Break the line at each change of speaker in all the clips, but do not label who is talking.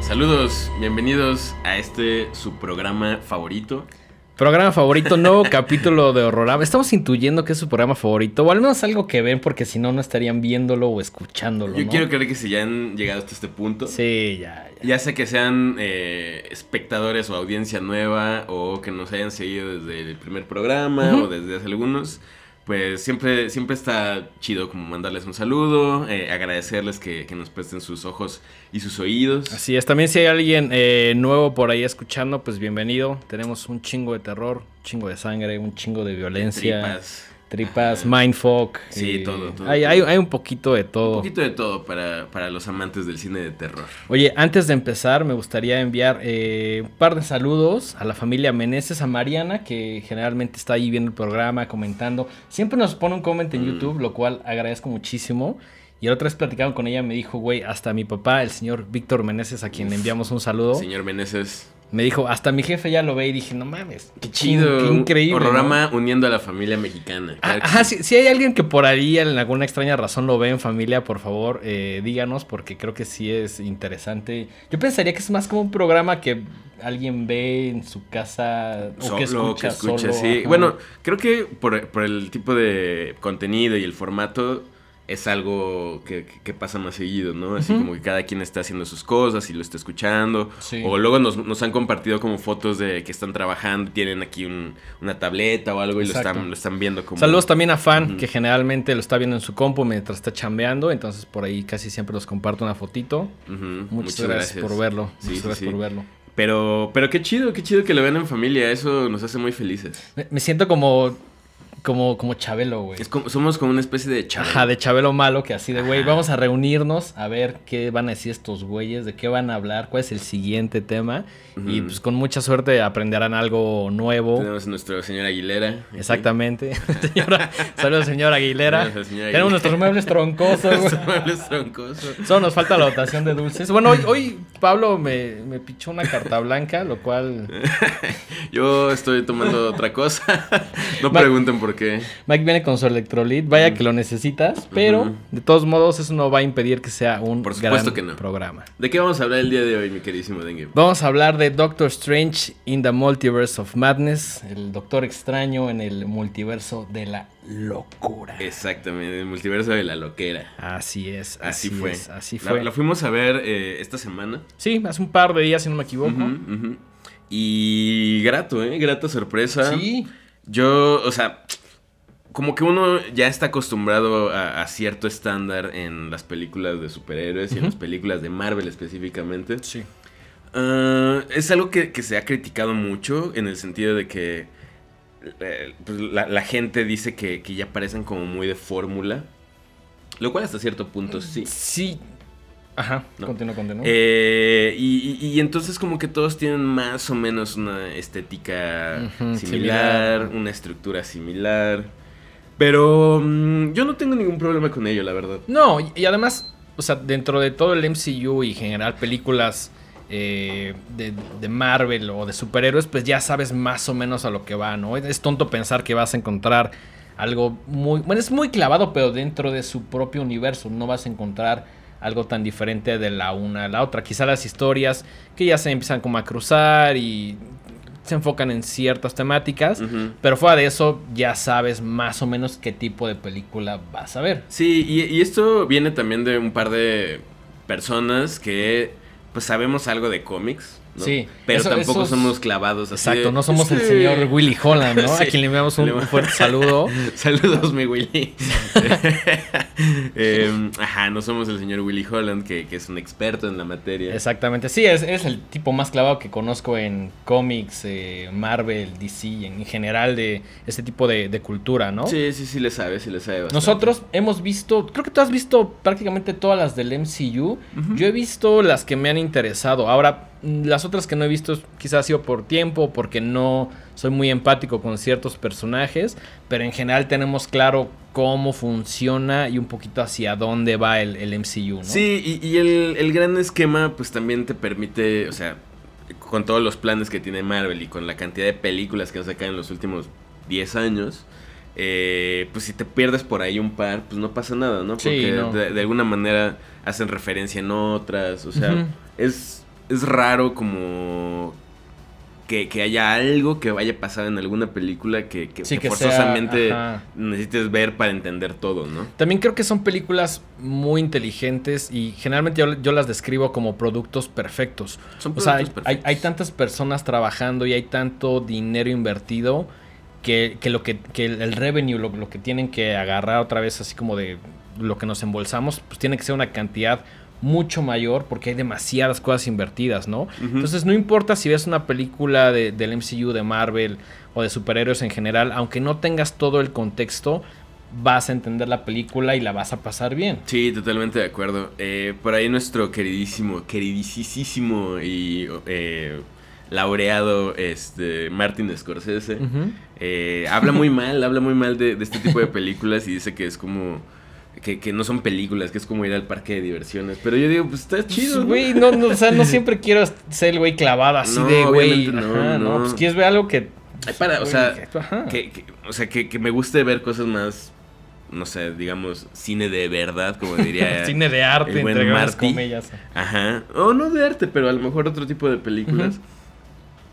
Saludos, bienvenidos a este su programa favorito.
Programa favorito, nuevo capítulo de Horrorama. Estamos intuyendo que es su programa favorito, o al menos algo que ven, porque si no, no estarían viéndolo o escuchándolo.
Yo
¿no?
quiero creer que si ya han llegado hasta este punto,
Sí, ya, ya.
ya sea que sean eh, espectadores o audiencia nueva, o que nos hayan seguido desde el primer programa o desde hace algunos, pues siempre, siempre está chido como mandarles un saludo, eh, agradecerles que, que nos presten sus ojos y sus oídos.
Así es, también si hay alguien eh, nuevo por ahí escuchando, pues bienvenido. Tenemos un chingo de terror, un chingo de sangre, un chingo de violencia.
Tripas.
Tripas,
Ajá.
mindfuck.
Sí, todo, todo,
hay,
todo.
hay- hay un poquito de todo.
Un poquito de todo para, para los amantes del cine de terror.
Oye, antes de empezar, me gustaría enviar eh, un par de saludos a la familia Meneses, a Mariana, que generalmente está ahí viendo el programa, comentando. Siempre nos pone un comment en
Mm.
YouTube, lo cual agradezco muchísimo. Y la otra vez platicaron con ella, me dijo, güey, hasta mi papá, el señor Víctor Meneses, a quien le enviamos un saludo,
Señor Meneses,
me dijo, hasta mi jefe ya lo ve y dije, no mames,
qué chido.
qué increíble. ¿no?
Horrorama uniendo a la familia mexicana.
Ah,
Claro que sí.
si, si hay alguien que por ahí en alguna extraña razón lo ve en familia, por favor, eh, díganos, porque creo que sí es interesante. Yo pensaría que es más como un programa que alguien ve en su casa o
Solo
que escucha, solo,
sí.
ajá.
Bueno, creo que por, por el tipo de contenido y el formato es algo que, que- pasa más seguido, ¿no? Así como que cada quien está haciendo sus cosas y lo está escuchando.
Sí.
O luego nos, nos han compartido como fotos de que están trabajando, tienen aquí un- una tableta o algo y lo están, lo están viendo como...
Saludos también a Fan, que generalmente lo está viendo en su compu mientras está chambeando, entonces por ahí casi siempre los comparto una fotito.
Ujú,
Muchas, gracias, por verlo.
Sí,
Muchas
sí,
gracias
sí.
por verlo.
Pero, pero qué chido, qué chido que lo vean en familia. Eso nos hace muy felices.
Me, me siento como, como, como Chabelo, güey.
Es como, somos como una especie de chaval.
Ajá, de Chabelo malo, que así de, güey, vamos a reunirnos a ver qué van a decir estos güeyes, de qué van a hablar, cuál es el siguiente tema. Y pues con mucha suerte aprenderán algo nuevo.
Tenemos a nuestro señor Aguilera. aquí.
Exactamente. Señora, saludos, señor Aguilera.
Tenemos Aguilera.
nuestros muebles troncosos. güey.
Nuestros muebles troncosos.
Solo nos falta la dotación de dulces. Bueno, hoy, hoy Pablo me, me pichó una carta blanca, lo cual
Yo estoy tomando otra cosa. No pregunten por qué.
Mike viene con su electrolit. Vaya que lo necesitas, pero de todos modos eso no va a impedir que sea un
Por supuesto
gran
que no.
programa.
¿De qué vamos a hablar el día de hoy, mi queridísimo Dengue?
Vamos a hablar de Doctor Strange in the Multiverse of Madness, el Doctor Extraño en el multiverso de la locura.
Exactamente, el multiverso de la loquera.
Así es,
Así,
así,
fue.
es, así fue.
La, fuimos a ver eh, esta semana.
Sí, hace un par de días, si no me equivoco.
Y grato, ¿eh? Grata sorpresa.
Sí,
Yo, o sea, como que uno ya está acostumbrado a, a cierto estándar en las películas de superhéroes y en las películas de Marvel específicamente.
sí.
Ah, es algo que, que se ha criticado mucho en el sentido de que eh, pues, la, la gente dice que, que ya parecen como muy de fórmula. Lo cual hasta cierto punto sí.
Sí. Ajá,
No.
continúa, continúa.
Eh, y, y- y entonces como que todos tienen más o menos una estética similar. una estructura similar. Pero mm, yo no tengo ningún problema con ello, la verdad.
No, y, además, o sea, dentro de todo el MCU y en general películas eh, de, de Marvel o de superhéroes, pues ya sabes más o menos a lo que va, ¿no? Es tonto pensar que vas a encontrar algo muy... Bueno, es muy clavado, pero dentro de su propio universo. No vas a encontrar algo tan diferente de la una a la otra. Quizá las historias que ya se empiezan como a cruzar y se enfocan en ciertas temáticas. Pero fuera de eso, ya sabes más o menos qué tipo de película vas a ver.
Sí, y, y esto viene también de un par de personas que pues sabemos algo de cómics, ¿no?
Sí,
Pero
eso-
tampoco
esos-
somos clavados así
Exacto,
de,
no somos el señor Willy Holland, ¿no?
Sí.
A quien le enviamos un fuerte saludo.
Saludos, mi Willy. Eh, ajá, no somos el señor Willy Holland, que, que es un experto en la materia.
Exactamente, sí, es, es el tipo más clavado que conozco en cómics, eh, Marvel, DC, en general de este tipo de, de cultura, ¿no?
Sí, sí, sí le sabe, sí le sabe bastante.
Nosotros hemos visto, creo que tú has visto prácticamente todas las del MCU. Yo he visto las que me han interesado. Ahora, las otras que no he visto quizás ha sido por tiempo, porque no soy muy empático con ciertos personajes, pero en general tenemos claro cómo funciona y un poquito hacia dónde va el, el MCU, ¿no?
Sí, y, y el, el gran esquema pues también te permite, o sea, con todos los planes que tiene Marvel y con la cantidad de películas que han sacado en los últimos 10 años. Eh, pues si te pierdes por ahí un par, pues no pasa nada, ¿no?
Sí,
Porque
no.
De, de alguna manera hacen referencia en otras, o sea, es, es raro como que, que haya algo que vaya a pasar en alguna película que, que-
Sí,
que
que sea,
forzosamente necesites ver para entender todo, ¿no?
También creo que son películas muy inteligentes y generalmente yo, yo las describo como productos perfectos.
Son
O sea, hay,
productos
hay-
perfectos.
hay tantas personas trabajando y hay tanto dinero invertido que, que lo que, que el, el revenue, lo, lo que tienen que agarrar otra vez así como de lo que nos embolsamos, pues tiene que ser una cantidad mucho mayor porque hay demasiadas cosas invertidas, ¿no? Entonces no importa si ves una película de- del MCU, de Marvel o de superhéroes en general, aunque no tengas todo el contexto, vas a entender la película y la vas a pasar bien.
Sí, totalmente de acuerdo. Eh, por ahí nuestro queridísimo, queridísimo y eh, laureado este, Martin Scorsese eh, habla muy mal, habla muy mal de, de este tipo de películas y dice que es como... Que, que no son películas, que es como ir al parque de diversiones. Pero yo digo, pues está chido. ¿no?
Güey, no, no, o sea, no siempre quiero ser el güey clavado así
No,
de, güey.
no,
ajá,
no.
Pues quieres ver algo que.
Ay, para, o sea,
que-
o sea que, que me guste ver cosas más, no sé, digamos, cine de verdad, como diría...
Cine de arte, entre grandes comillas.
Ajá. O no de arte, pero a lo mejor otro tipo de películas.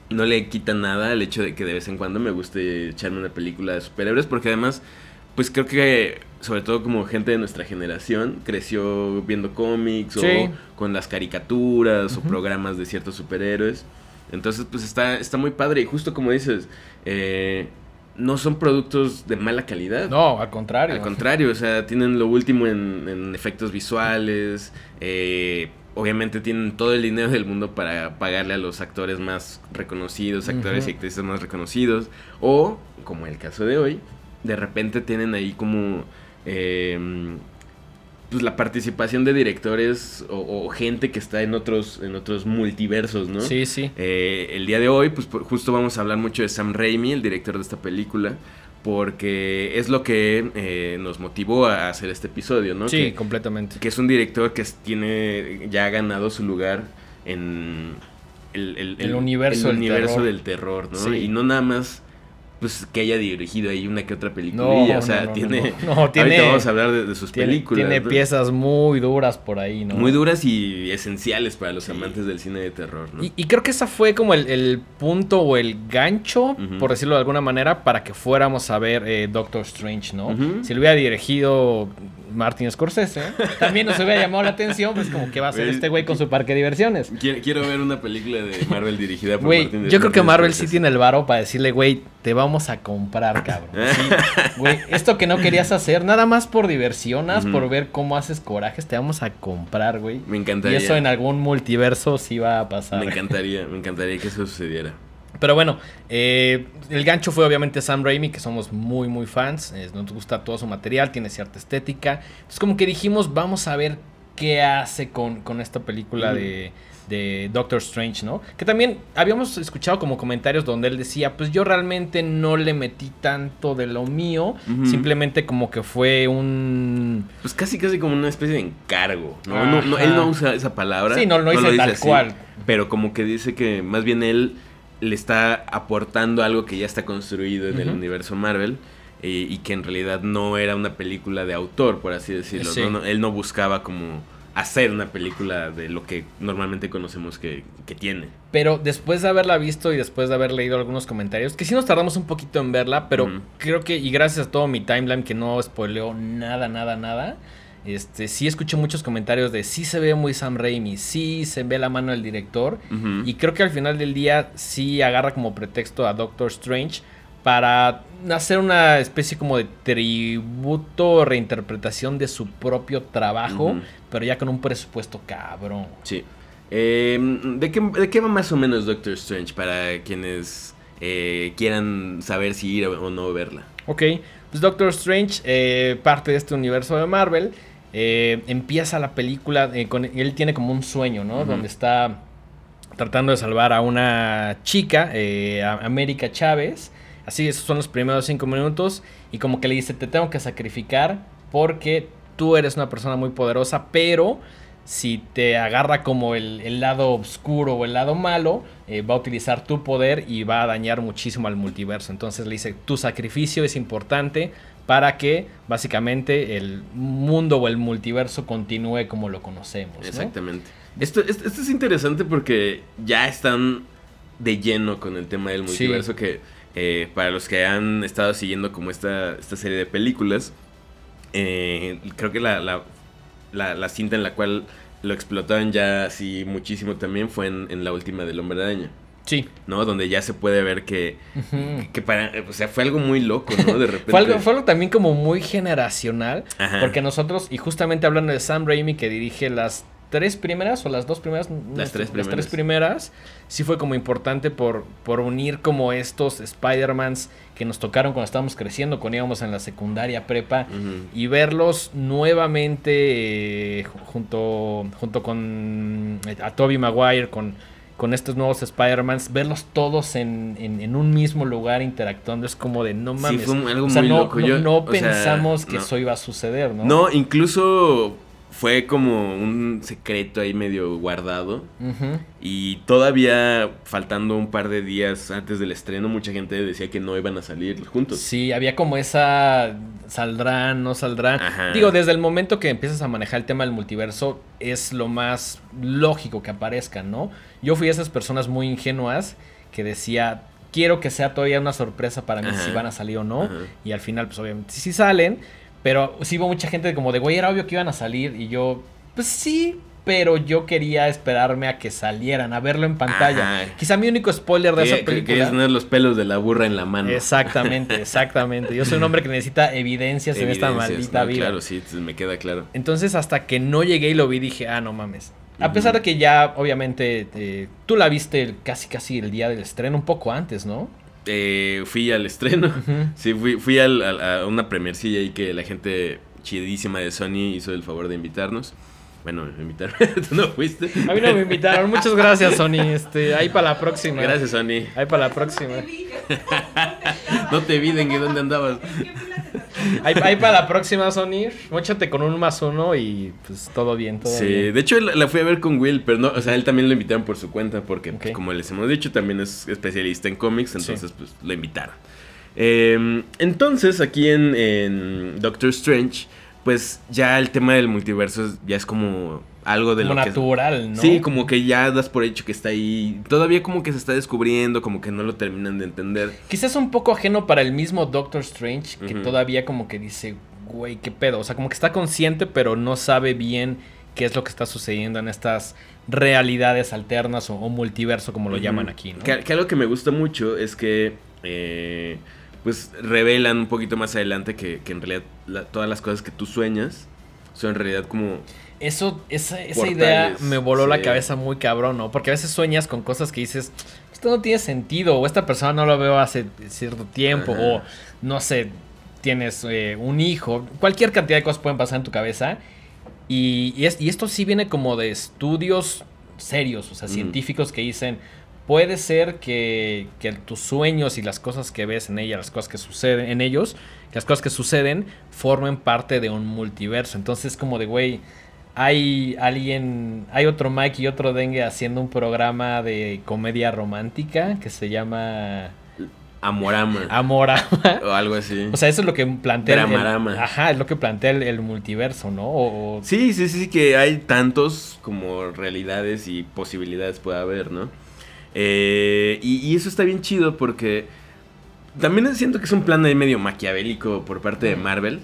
No le quita nada el hecho de que de vez en cuando me guste echarme una película de superhéroes, porque además, pues creo que, sobre todo como gente de nuestra generación, creció viendo cómics
Sí.
o con las caricaturas o programas de ciertos superhéroes. Entonces, pues está, está muy padre. Y justo como dices, eh, no son productos de mala calidad.
No, al contrario.
Al contrario, o sea, tienen lo último en, en efectos visuales. eh, obviamente tienen todo el dinero del mundo para pagarle a los actores más reconocidos, actores y actrices más reconocidos. O, como el caso de hoy, de repente tienen ahí como... eh, pues la participación de directores o, o gente que está en otros, en otros multiversos, ¿no?
Sí, sí.
Eh, el día de hoy, pues por- justo vamos a hablar mucho de Sam Raimi, el director de esta película, porque es lo que eh, nos motivó a hacer este episodio, ¿no?
Sí,
Que,
completamente.
que es un director que tiene ya ha ganado su lugar en el,
El universo
el
del
universo
terror.
del terror, ¿no?
Sí.
Y no nada más pues que haya dirigido ahí una que otra
No,
película, o sea,
no,
tiene
no, tiene-
ahorita vamos a hablar de, de sus
Tiene,
películas.
tiene piezas muy duras por ahí, ¿no?
muy duras y esenciales para los
Sí.
amantes del cine de terror, ¿no?
Y, y creo que esa fue como el, el punto o el gancho, por decirlo de alguna manera, para que fuéramos a ver eh, Doctor Strange, ¿no? Si lo hubiera dirigido Martin Scorsese, también nos hubiera llamado la atención, pues como que va a hacer
Güey.
este güey con su parque de diversiones.
Quiero, quiero ver una película de Marvel dirigida por
Güey,
Martin
yo creo que
Scorsese.
Marvel sí tiene el varo para decirle, güey, te vamos a comprar, cabrón. Sí, güey, esto que no querías hacer, nada más por más
Ujú.
por ver cómo haces corajes, te vamos a comprar, güey.
Me
Y
encantaría.
eso en algún multiverso sí va a pasar.
Me encantaría, me encantaría que eso sucediera.
Pero bueno, eh, el gancho fue obviamente Sam Raimi, que somos muy, muy fans. eh, nos gusta todo su material, tiene cierta estética. Entonces, como que dijimos, vamos a ver qué hace con, con esta película de, de Doctor Strange, ¿no? Que también habíamos escuchado como comentarios donde él decía, pues yo realmente no le metí tanto de lo mío. Simplemente como que fue un...
Pues casi, casi como una especie de encargo, ¿no? No- no- él no usa esa palabra.
Sí, no lo dice tal cual.
Pero como que dice que más bien él le está aportando algo que ya está construido en el universo Marvel. eh, y que en realidad no era una película de autor, por así decirlo.
Sí.
¿no? No, él no buscaba como hacer una película de lo que normalmente conocemos que, que tiene.
Pero después de haberla visto y después de haber leído algunos comentarios, que sí nos tardamos un poquito en verla, pero creo que, y gracias a todo mi timeline que no spoileó nada, nada, nada, este, sí escuché muchos comentarios de sí se ve muy Sam Raimi, sí se ve la mano del director, y creo que al final del día sí agarra como pretexto a Doctor Strange para hacer una especie como de tributo o reinterpretación de su propio trabajo, pero ya con un presupuesto cabrón.
Sí. Eh, ¿de, qué, de qué va más o menos Doctor Strange para quienes eh, quieran saber si ir o no verla?
Ok, pues Doctor Strange, eh, parte de este universo de Marvel, eh, empieza la película, eh, con, él tiene como un sueño, ¿no? Donde está tratando de salvar a una chica, eh, a América Chávez. Así, esos son los primeros cinco minutos. Y como que le dice, te tengo que sacrificar porque tú eres una persona muy poderosa, pero si te agarra como el, lado oscuro o el lado malo, eh, va a utilizar tu poder y va a dañar muchísimo al multiverso. Entonces le dice, tu sacrificio es importante para que básicamente el mundo o el multiverso continúe como lo conocemos.
Exactamente. Esto, esto, es interesante porque ya están de lleno con el tema del multiverso que eh, para los que han estado siguiendo como esta, esta serie de películas, eh, creo que la, la, cinta en la cual lo explotaban ya así muchísimo también fue en, la última del Hombre Araña.
Sí.
¿No? Donde ya se puede ver que, que para, o sea, fue algo muy loco, ¿no? De repente.
fue, algo, fue algo también como muy generacional. Porque nosotros, y justamente hablando de Sam Raimi que dirige las tres primeras o las dos primeras.
Las tres primeras.
Las tres primeras. Sí fue como importante por, por unir como estos Spider-Mans que nos tocaron cuando estábamos creciendo, cuando íbamos en la secundaria prepa. Y verlos nuevamente eh, junto, junto con eh, a Toby Maguire, con, con estos nuevos Spider-Mans, verlos todos en, en, un mismo lugar interactuando es como de no mames.
Sí, fue algo muy
no,
loco.
No, pensamos que eso iba a suceder, ¿no?
No, incluso fue como un secreto ahí medio guardado. Y todavía faltando un par de días antes del estreno, mucha gente decía que no iban a salir juntos.
Sí, había como esa saldrán, no saldrán. Digo, desde el momento que empiezas a manejar el tema del multiverso, es lo más lógico que aparezcan, ¿no? Yo fui a esas personas muy ingenuas que decía, quiero que sea todavía una sorpresa para mí si van a salir o no. Y al final, pues obviamente, si salen. Pero sí hubo mucha gente como de, güey, era obvio que iban a salir. Y yo, pues sí, pero yo quería esperarme a que salieran, a verlo en pantalla. Quizá mi único spoiler de esa película.
Querías tener los pelos de la burra en la mano.
Exactamente, exactamente. Yo soy un hombre que necesita evidencias, en esta maldita vida.
Claro, sí, me queda claro.
Entonces, hasta que no llegué y lo vi, dije, ah, no mames. A pesar de que ya, obviamente, eh, tú la viste casi casi el día del estreno, un poco antes, ¿no?
Eh, fui al estreno. Sí, fui, fui a una premiercilla ahí que la gente chidísima de Sony hizo el favor de invitarnos. Bueno, me invitaron. ¿Tú no fuiste?
A mí no me invitaron. Muchas gracias, Sony. Este, ahí para la próxima.
Gracias, Sony.
Ahí para la próxima.
no te vi, ¿en dónde andabas?
Ahí, para la próxima, Sony. Móchate con un más uno y pues todo bien, todo
sí, de hecho la, fui a ver con Will, pero no, o sea, él también lo invitaron por su cuenta porque, pues, como les hemos dicho, también es especialista en cómics, entonces pues lo invitaron. Em, entonces, aquí en, en Doctor Strange pues ya el tema del multiverso ya es como algo de
lo natural, ¿no?
Sí, como que ya das por hecho que está ahí. Todavía como que se está descubriendo, como que no lo terminan de entender.
Quizás un poco ajeno para el mismo Doctor Strange, que todavía como que dice, güey, qué pedo. O sea, como que está consciente, pero no sabe bien qué es lo que está sucediendo en estas realidades alternas o, multiverso, como lo llaman aquí, ¿no?
Que, algo que me gusta mucho es que... Eh, pues revelan un poquito más adelante que, en realidad todas las cosas que tú sueñas son en realidad como...
Eso, esa, esa idea me voló la cabeza muy cabrón, ¿no? Porque a veces sueñas con cosas que dices, esto no tiene sentido, o esta persona no lo veo hace cierto tiempo, o no sé, tienes eh, un hijo, cualquier cantidad de cosas pueden pasar en tu cabeza. Y, y, esto sí viene como de estudios serios, o sea, científicos que dicen, puede ser que, tus sueños y las cosas que ves en ella, las cosas que suceden en ellos, las cosas que suceden, formen parte de un multiverso. Entonces, como de, güey, hay alguien, hay otro Mike y otro Dengue haciendo un programa de comedia romántica que se llama...
Amorama.
Amorama.
O algo así.
O sea, eso es lo que plantea. El, ajá, es lo que plantea el, multiverso, ¿no?
Sí, sí, sí, que hay tantos como realidades y posibilidades puede haber, ¿no? Eh, y, eso está bien chido porque también siento que es un plan ahí medio maquiavélico por parte de Marvel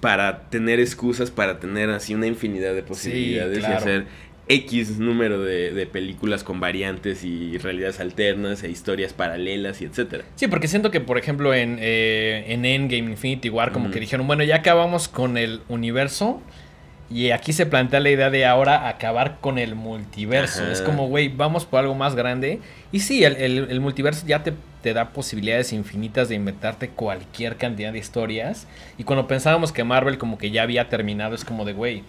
para tener excusas, para tener así una infinidad de posibilidades y hacer X número de, películas con variantes y realidades alternas e historias paralelas y etcétera.
Sí, porque siento que, por ejemplo, en, eh, en Endgame, Infinity War, como que dijeron, bueno, ya acabamos con el universo y aquí se plantea la idea de ahora acabar con el multiverso. Es como, güey, vamos por algo más grande. Y sí, el, multiverso ya te, te, da posibilidades infinitas de inventarte cualquier cantidad de historias. Y cuando pensábamos que Marvel como que ya había terminado, es como de, güey,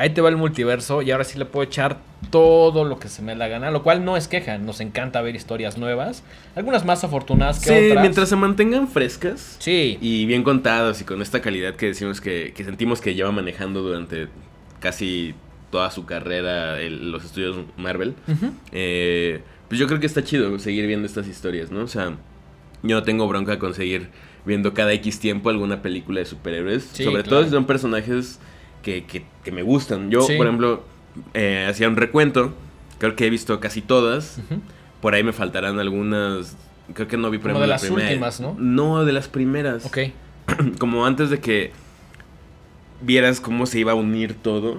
ahí te va el multiverso y ahora sí le puedo echar todo lo que se me da la gana. Lo cual no es queja, nos encanta ver historias nuevas. Algunas más afortunadas que
otras. Sí, mientras se mantengan frescas.
Sí.
Y bien contadas y con esta calidad que decimos que, que sentimos que lleva manejando durante casi toda su carrera los estudios Marvel. Eh, pues yo creo que está chido seguir viendo estas historias, ¿no? O sea, yo no tengo bronca con seguir viendo cada X tiempo alguna película de superhéroes. Sobre todo si son personajes que, que, me gustan. Yo, por ejemplo, eh, hacía un recuento. Creo que he visto casi todas. Por ahí me faltarán algunas. Creo que no vi
por ejemplo, de las últimas, ¿no?
No, de las primeras.
Ok.
Como antes de que vieras cómo se iba a unir todo.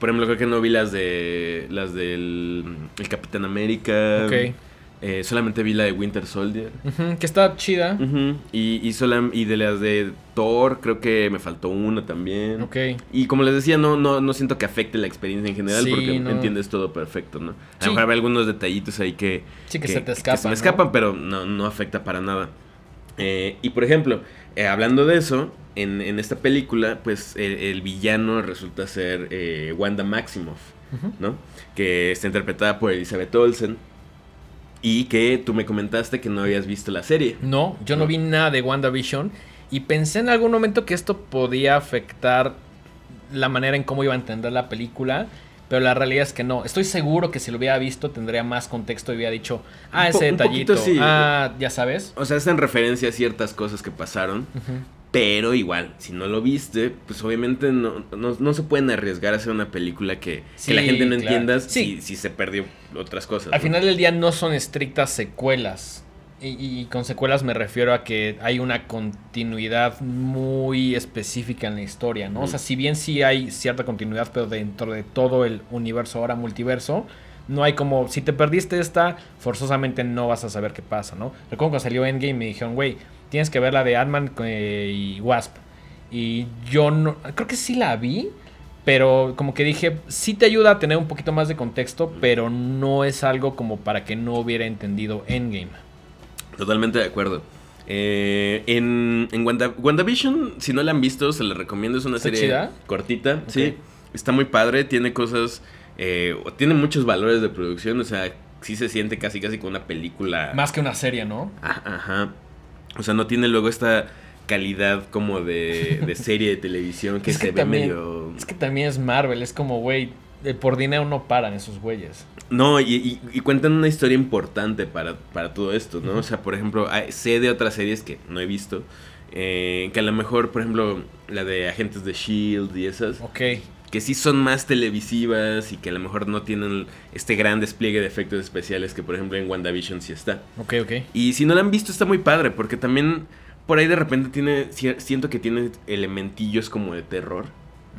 Por ejemplo, creo que no vi las de las del el Capitán América.
Ok.
Eh, solamente vi la de Winter Soldier.
que está chida.
y, y, y de las de Thor, creo que me faltó una también.
Ok.
Y como les decía, no, no, no siento que afecte la experiencia en general porque entiendes todo perfecto, ¿no? A lo mejor hay algunos detallitos ahí que,
sí, que, se te escapan.
se me escapan, pero no, no afecta para nada. Eh, y por ejemplo, eh, hablando de eso, en, en, esta película, pues el, villano resulta ser Wanda Maximoff, ¿no? Que está interpretada por Elizabeth Olsen. Y que tú me comentaste que no habías visto la serie.
No, yo no, vi nada de WandaVision. Y pensé en algún momento que esto podía afectar la manera en cómo iba a entender la película. Pero la realidad es que no. Estoy seguro que si lo hubiera visto tendría más contexto y hubiera dicho, ah, ese detallito. Ah, ya sabes.
O sea, hacen referencia a ciertas cosas que pasaron. Pero igual, si no lo viste, pues obviamente no, no, se pueden arriesgar a hacer una película que, la gente no entienda si, si, se perdió otras cosas.
Al final del día no son estrictas secuelas. Y, con secuelas me refiero a que hay una continuidad muy específica en la historia, ¿no? O sea, si bien sí hay cierta continuidad, pero dentro de todo el universo ahora multiverso, no hay como, si te perdiste esta, forzosamente no vas a saber qué pasa, ¿no? Recuerdo cuando salió Endgame me dijeron, güey, tienes que ver la de Ant-Man eh, y Wasp. Y yo no, creo que sí la vi, pero como que dije, sí te ayuda a tener un poquito más de contexto, pero no es algo como para que no hubiera entendido Endgame.
Totalmente de acuerdo. Eh, en en WandaVision, si no la han visto, se la recomiendo. Es una serie cortita. Sí, está muy padre. Tiene cosas. Eh, tiene muchos valores de producción. O sea, sí se siente casi, casi como una película.
Más que una serie, ¿no?
Ah, ajá. O sea, no tiene luego esta calidad como de, serie de televisión que, se ve medio.
Es que también es Marvel, es como, güey, por dinero no paran esos güeyes.
No, y, cuentan una historia importante para, para todo esto, ¿no? O sea, por ejemplo, sé de otras series que no he visto. Eh, que a lo mejor, por ejemplo, la de Agentes de Shield y esas.
Ok
que sí son más televisivas y que a lo mejor no tienen este gran despliegue de efectos especiales que por ejemplo en WandaVision sí está.
Ok, ok.
Y si no la han visto está muy padre porque también por ahí de repente tiene, siento que tiene elementillos como de terror.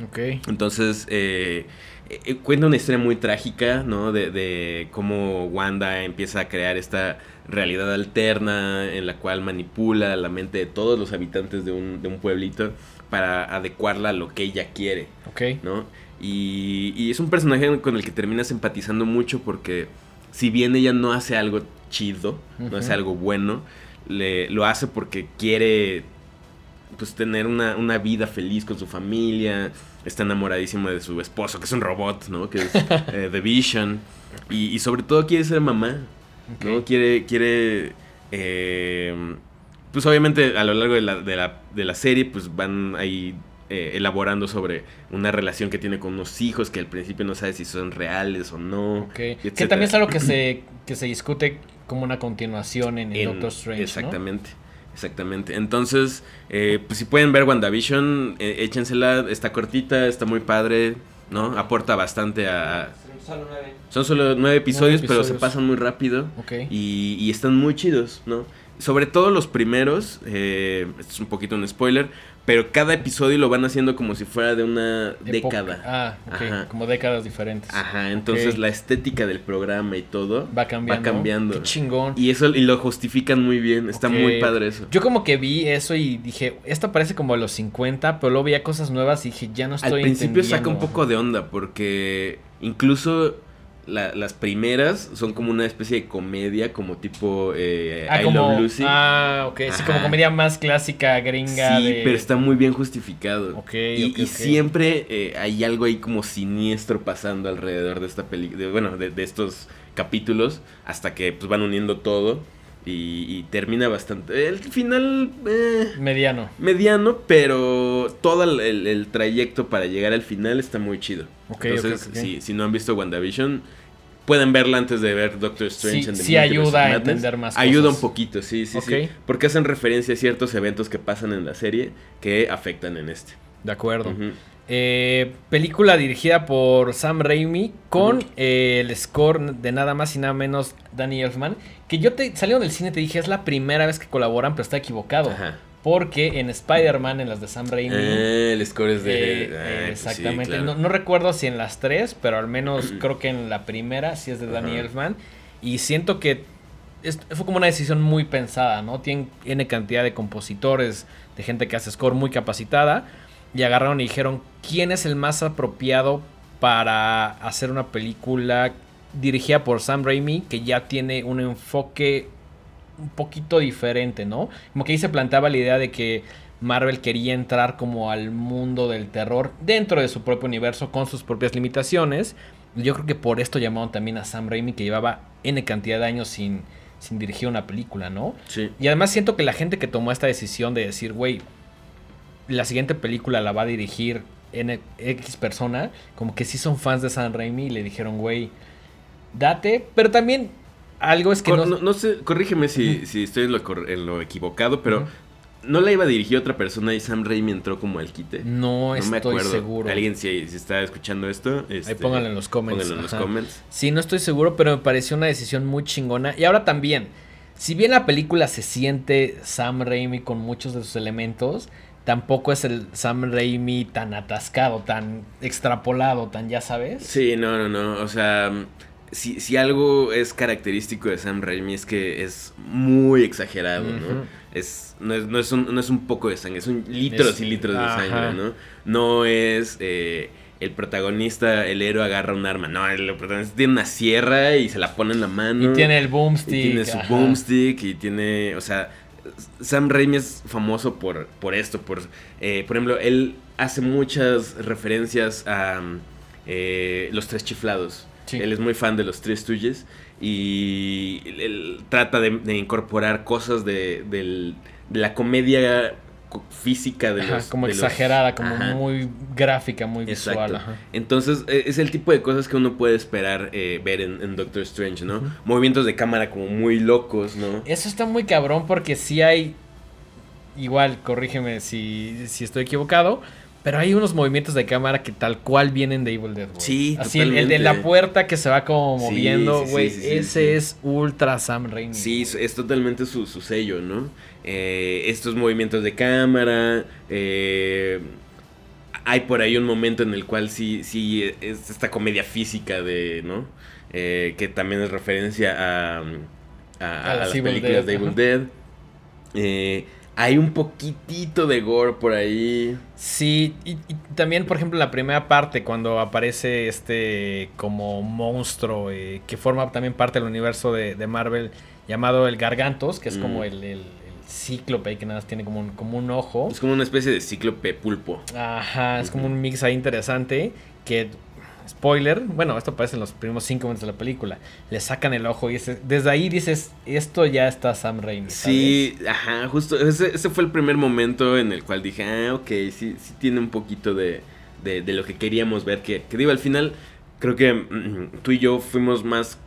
Ok.
Entonces, eh, eh, cuenta una historia muy trágica, ¿no? De, de, cómo Wanda empieza a crear esta realidad alterna en la cual manipula la mente de todos los habitantes de un, de un pueblito para adecuarla a lo que ella quiere.
Ok.
¿No? Y, y, es un personaje con el que terminas empatizando mucho porque si bien ella no hace algo chido, no hace algo bueno, le, lo hace porque quiere pues tener una, una, vida feliz con su familia, está enamoradísima de su esposo, que es un robot, ¿no? Que es eh, The Vision. Y, y, sobre todo quiere ser mamá, ¿no? Quiere, quiere eh, pues obviamente a lo largo de la, de la, de la serie pues van ahí eh, elaborando sobre una relación que tiene con unos hijos que al principio no sabe si son reales o no.
Que también es algo que se, que se discute como una continuación en, Doctor Strange.
Exactamente. Exactamente. Entonces, eh, pues si pueden ver WandaVision, eh, échensela. Está cortita, está muy padre, ¿no? Aporta bastante a... Son solo nueve episodios, pero se pasan muy rápido. Y, y están muy chidos, ¿no? Sobre todo los primeros, eh, es un poquito un spoiler, pero cada episodio lo van haciendo como si fuera de una década.
Ah, ok, como décadas diferentes.
Ajá, entonces la estética del programa y todo
va cambiando.
Va cambiando.
Qué chingón.
Y eso y lo justifican muy bien, está muy padre eso.
Yo como que vi eso y dije, esto parece como de los 50, pero luego veía cosas nuevas y dije, ya no estoy
Al principio saca un poco de onda porque incluso las primeras son como una especie de comedia, como tipo eh,
ah, I Love Lucy. Ah, ok. Sí, como comedia más clásica, gringa.
Sí, pero está muy bien justificado. Ok. Y, siempre eh, hay algo ahí como siniestro pasando alrededor de esta película. Bueno, de, estos capítulos, hasta que pues van uniendo todo. Y, termina bastante. El final. Eh,
mediano.
Mediano, pero todo el, trayecto para llegar al final está muy chido. Entonces, Si, no han visto WandaVision, pueden verla antes de ver Doctor Strange
en The Sí, ayuda a entender más
Ayuda un poquito, sí, sí, sí. Porque hacen referencia a ciertos eventos que pasan en la serie que afectan en este.
De acuerdo. Eh, película dirigida por Sam Raimi con eh, el score de nada más y nada menos Danny Elfman. Que yo te saliendo del cine te dije es la primera vez que colaboran, pero está equivocado. Porque en Spider-Man, en las de Sam Raimi.
Eh, el score es de.
Pues exactamente. no, recuerdo si en las tres, pero al menos creo que en la primera sí es de Danny Elfman. Y siento que fue como una decisión muy pensada, ¿no? Tiene, tiene cantidad de compositores, de gente que hace score muy capacitada y agarraron y dijeron quién es el más apropiado para hacer una película dirigida por Sam Raimi que ya tiene un enfoque un poquito diferente, ¿no? Como que ahí se planteaba la idea de que Marvel quería entrar como al mundo del terror dentro de su propio universo con sus propias limitaciones. Yo creo que por esto llamaron también a Sam Raimi que llevaba N cantidad de años sin, sin dirigir una película, ¿no?
Sí.
Y además siento que la gente que tomó esta decisión de decir, güey, la siguiente película la va a dirigir en X persona, como que sí son fans de San Raimi y le dijeron, güey, date, pero también algo es que
no... no... sé, corrígeme si, si estoy en lo, equivocado, pero ¿no la iba a dirigir otra persona y Sam Raimi entró como al quite?
No, estoy seguro.
Alguien si, está escuchando esto...
Este, Ahí pónganlo en los comments.
Pónganlo en los comments.
Sí, no estoy seguro, pero me pareció una decisión muy chingona. Y ahora también, si bien la película se siente Sam Raimi con muchos de sus elementos tampoco es el Sam Raimi tan atascado, tan extrapolado, tan ya sabes.
Sí, no, no, no. O sea, si, si algo es característico de Sam Raimi es que es muy exagerado, ¿no? Es, no, es, no, es un, no es un poco de sangre, es un litros y litros de sangre, ¿no? No es... Eh, el protagonista, el héroe, agarra un arma. No, el protagonista tiene una sierra y se la pone en la mano.
Y tiene el boomstick. Y
tiene su boomstick y tiene, o sea, Sam Raimi es famoso por, por esto, por, eh, por ejemplo, él hace muchas referencias a eh, los tres chiflados. Él es muy fan de los tres tuyos y él, trata de, incorporar cosas de, de, la comedia física de
los, como exagerada, como muy gráfica, muy visual.
Entonces e, es el tipo de cosas que uno puede esperar eh, ver en, Doctor Strange, ¿no? Movimientos de cámara como muy locos, ¿no?
Eso está muy cabrón porque sí hay, igual, corrígeme si, si estoy equivocado, pero hay unos movimientos de cámara que tal cual vienen de Evil Dead,
Sí,
Así el, de la puerta que se va como moviendo, güey. ese es ultra Sam Raimi.
Sí, es totalmente su, su sello, ¿no? Eh, estos movimientos de cámara. Eh, hay por ahí un momento en el cual sí, sí es esta comedia física de, ¿no? Eh, que también es referencia a, a, las películas de Evil Dead. Hay un poquitito de gore por ahí.
Sí, y, también, por ejemplo, la primera parte, cuando aparece este como monstruo que forma también parte del universo de, Marvel, llamado el Gargantos, que es como mm. el cíclope que nada más tiene como un, como un ojo.
Es como una especie de cíclope pulpo.
Ajá, es como un mix ahí interesante que spoiler, bueno, esto aparece en los primeros cinco minutos de la película. Le sacan el ojo y desde ahí dices, esto ya está Sam Raimi.
Sí, ajá, justo ese, fue el primer momento en el cual dije, ah, ok, sí, sí tiene un poquito de, de, lo que queríamos ver. Que, que digo, al final, creo que mm, tú y yo fuimos más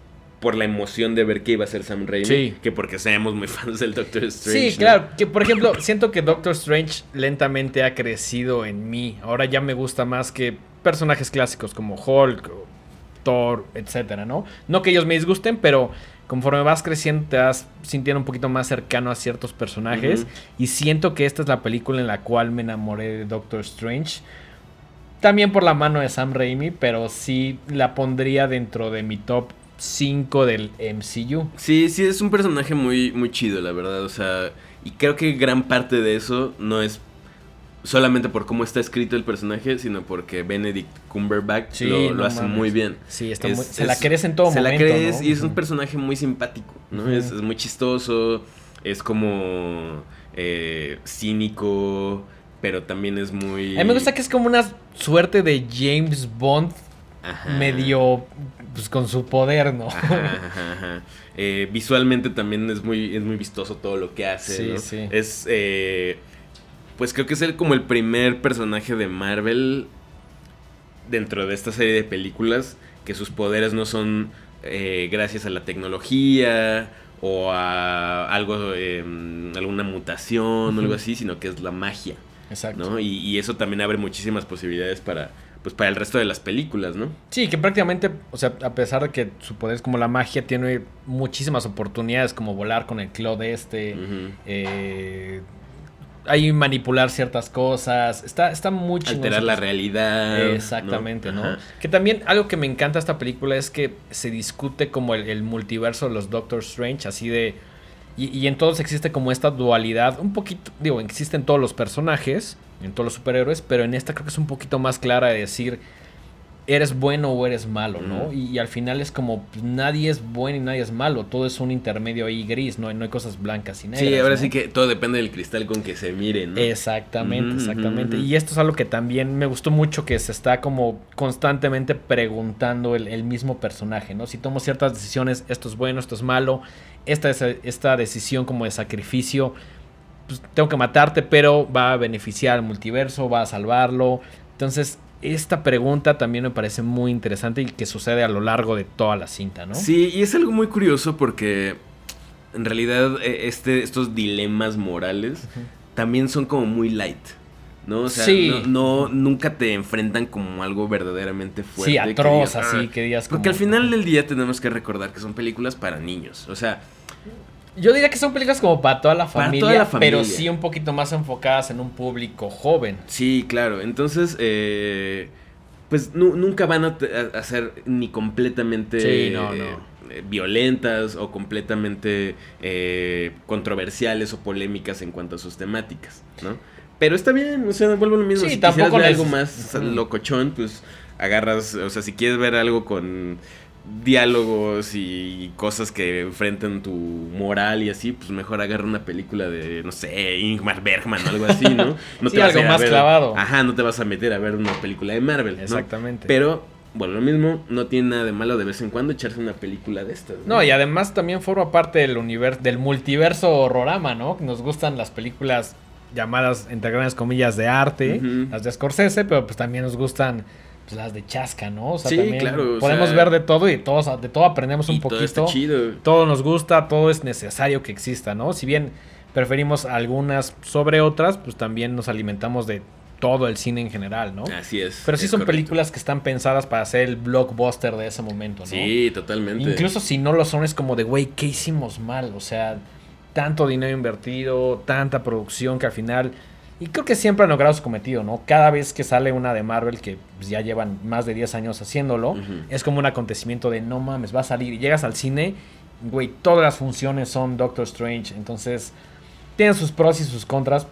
por la emoción de ver qué iba a ser Sam Raimi que porque seamos muy fans del Doctor Strange.
Sí, claro, que por ejemplo, siento que Doctor Strange lentamente ha crecido en mí. Ahora ya me gusta más que personajes clásicos como Hulk, Thor, etcétera, ¿no? No que ellos me disgusten, pero conforme vas creciendo te vas sintiendo un poquito más cercano a ciertos personajes y siento que esta es la película en la cual me enamoré de Doctor Strange. También por la mano de Sam Raimi, pero sí la pondría dentro de mi top 5 del MCU.
Sí, sí, es un personaje muy, muy chido, la verdad. O sea, y creo que gran parte de eso no es solamente por cómo está escrito el personaje, sino porque Benedict Cumberbatch lo, hace muy bien.
Sí, está muy, se la crees en todo
se
momento.
Se la crees y es un personaje muy simpático, ¿no? es, muy chistoso, es como eh, cínico, pero también es muy...
A mí me gusta que es como una suerte de James Bond medio pues, con su poder, ¿no?
Eh, visualmente también es muy, es muy vistoso todo lo que hace. Sí, sí. Es, eh, pues creo que es el, como el primer personaje de Marvel dentro de esta serie de películas que sus poderes no son eh, gracias a la tecnología o a algo, em, alguna mutación o algo así, sino que es la magia. Exacto. Y, y, eso también abre muchísimas posibilidades para, pues para el resto de las películas, ¿no?
Sí, que prácticamente, o sea, a pesar de que su poder es como la magia, tiene muchísimas oportunidades como volar con el de este, eh, hay manipular ciertas cosas, está, está muy
Alterar la realidad.
Exactamente, ¿no? Que también algo que me encanta esta película es que se discute como el, el multiverso de los Doctor Strange, así de... Y, y en todos existe como esta dualidad, un poquito, digo, existen todos los personajes, en todos los superhéroes, pero en esta creo que es un poquito más clara de decir eres bueno o eres malo, ¿no? Y, al final es como pues, nadie es bueno y nadie es malo, todo es un intermedio ahí gris, no, no hay cosas blancas y negras.
Sí, ahora sí que todo depende del cristal con que se mire, ¿no?
Exactamente, exactamente. Y esto es algo que también me gustó mucho que se está como constantemente preguntando el, mismo personaje, ¿no? Si tomo ciertas decisiones, esto es bueno, esto es malo, esta, esta decisión como de sacrificio pues, tengo que matarte, pero va a beneficiar al multiverso, va a salvarlo. Entonces, esta pregunta también me parece muy interesante y que sucede a lo largo de toda la cinta, ¿no?
Sí, y es algo muy curioso porque en realidad e, este, estos dilemas morales también son como muy light. ¿no? O sea, no, nunca te enfrentan como algo verdaderamente fuerte.
Sí, atroz, así, que digas
Porque al final del día tenemos que recordar que son películas para niños. O sea,
yo diría que son películas como para toda la familia, pero sí un poquito más enfocadas en un público joven.
Sí, claro. Entonces, eh, pues nunca van a, ser ni completamente eh, violentas o completamente eh, controversiales o polémicas en cuanto a sus temáticas, ¿no? Pero está bien, o sea, vuelvo a lo mismo. si tampoco ver algo más locochón, pues agarras, o sea, si quieres ver algo con diálogos y cosas que enfrentan tu moral y así, pues mejor agarra una película de, no sé, Ingmar Bergman o algo así, ¿no? No
te vas algo a más clavado.
Ajá, no te vas a meter a ver una película de Marvel.
Exactamente.
Pero, bueno, lo mismo, no tiene nada de malo de vez en cuando echarse una película de estas.
No, y además también forma parte del universo, del multiverso horrorama, ¿no? Nos gustan las películas llamadas, entre grandes comillas, de arte, las de Scorsese, pero pues también nos gustan pues, las de chasca, ¿no? O
sea, sí, claro.
Podemos ver de todo y todos, de todo aprendemos un poquito.
Todo, chido.
todo nos gusta, todo es necesario que exista, ¿no? Si bien preferimos algunas sobre otras, pues también nos alimentamos de todo el cine en general, ¿no?
Así es.
Pero sí son películas que están pensadas para ser el blockbuster de ese momento, ¿no?
Sí, totalmente.
Incluso si no lo son, es como de, güey, ¿qué hicimos mal? O sea, tanto dinero invertido, tanta producción que al final y creo que siempre han logrado su cometido, ¿no? Cada vez que sale una de Marvel, que pues, ya llevan más de 10 años haciéndolo, es como un acontecimiento de no mames, va a salir. Y llegas al cine, güey, todas las funciones son Doctor Strange. Entonces, tienen sus pros y sus contras,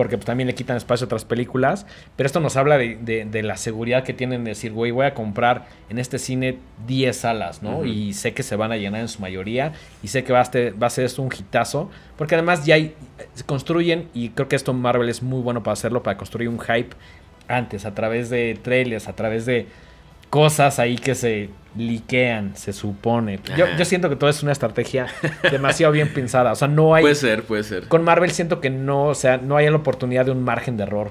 porque pues, también le quitan espacio a otras películas. Pero esto nos habla de, la seguridad que tienen de decir, güey, voy a comprar en este cine 10 salas, ¿no? Y sé que se van a llenar en su mayoría. Y sé que va a, ser, va a ser esto un hitazo. Porque además ya hay, se construyen, y creo que esto Marvel es muy bueno para hacerlo, para construir un hype antes, a través de trailers, a través de cosas ahí que se liquean, se supone. Yo, yo, siento que todo es una estrategia demasiado bien pensada. O sea, no hay.
Puede ser, puede ser.
Con Marvel siento que no, o sea, no hay la oportunidad de un margen de error.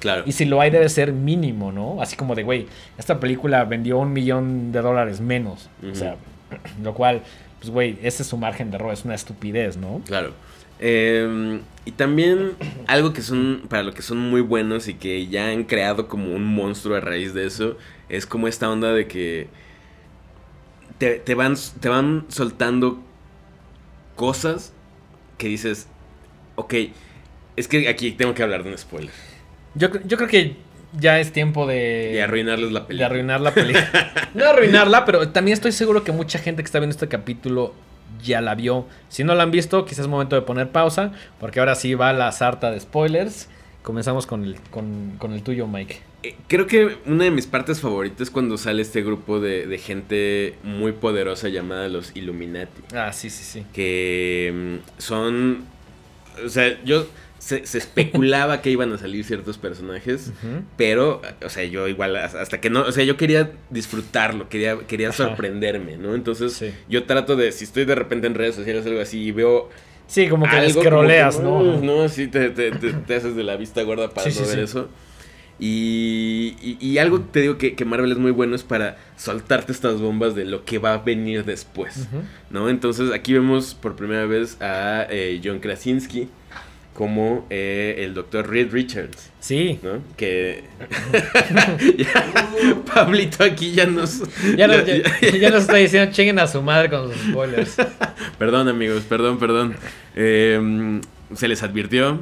Claro.
Y si lo hay, debe ser mínimo, ¿no? Así como de, güey, esta película vendió un millón de dólares menos. O sea, lo cual, pues, güey, ese es su margen de error, es una estupidez, ¿no?
Claro. Em, y también algo que son, para lo que son muy buenos y que ya han creado como un monstruo a raíz de eso, es como esta onda de que te, van, te van soltando cosas que dices, ok, es que aquí tengo que hablar de un spoiler.
Yo, yo creo que ya es tiempo de...
De arruinarles la película.
De arruinar la película. no arruinarla, pero también estoy seguro que mucha gente que está viendo este capítulo ya la vio. Si no la han visto, quizás es momento de poner pausa, porque ahora sí va la sarta de spoilers. Comenzamos con el, con, el tuyo, Mike.
Eh, creo que una de mis partes favoritas es cuando sale este grupo de, gente muy poderosa llamada los Illuminati.
Ah, sí, sí, sí.
Que mm, son... O sea, yo se, especulaba que iban a salir ciertos personajes, pero, o sea, yo igual, hasta que no, o sea, yo quería disfrutarlo, quería, quería sorprenderme, ¿no? Entonces, yo trato de, si estoy de repente en redes sociales o algo así y veo...
Sí, como que escroleas,
¿no? No, sí, te, te, te, haces de la vista gorda para no ver eso. Y, y, algo te digo que, que, Marvel es muy bueno es para soltarte estas bombas de lo que va a venir después, ¿no? Entonces aquí vemos por primera vez a eh, John Krasinski como eh, el doctor Reed Richards.
Sí.
¿no? Que. Pablito aquí ya nos.
Ya nos, ya, nos está diciendo chinguen a su madre con sus spoilers.
perdón, amigos, perdón, perdón. Em, se les advirtió.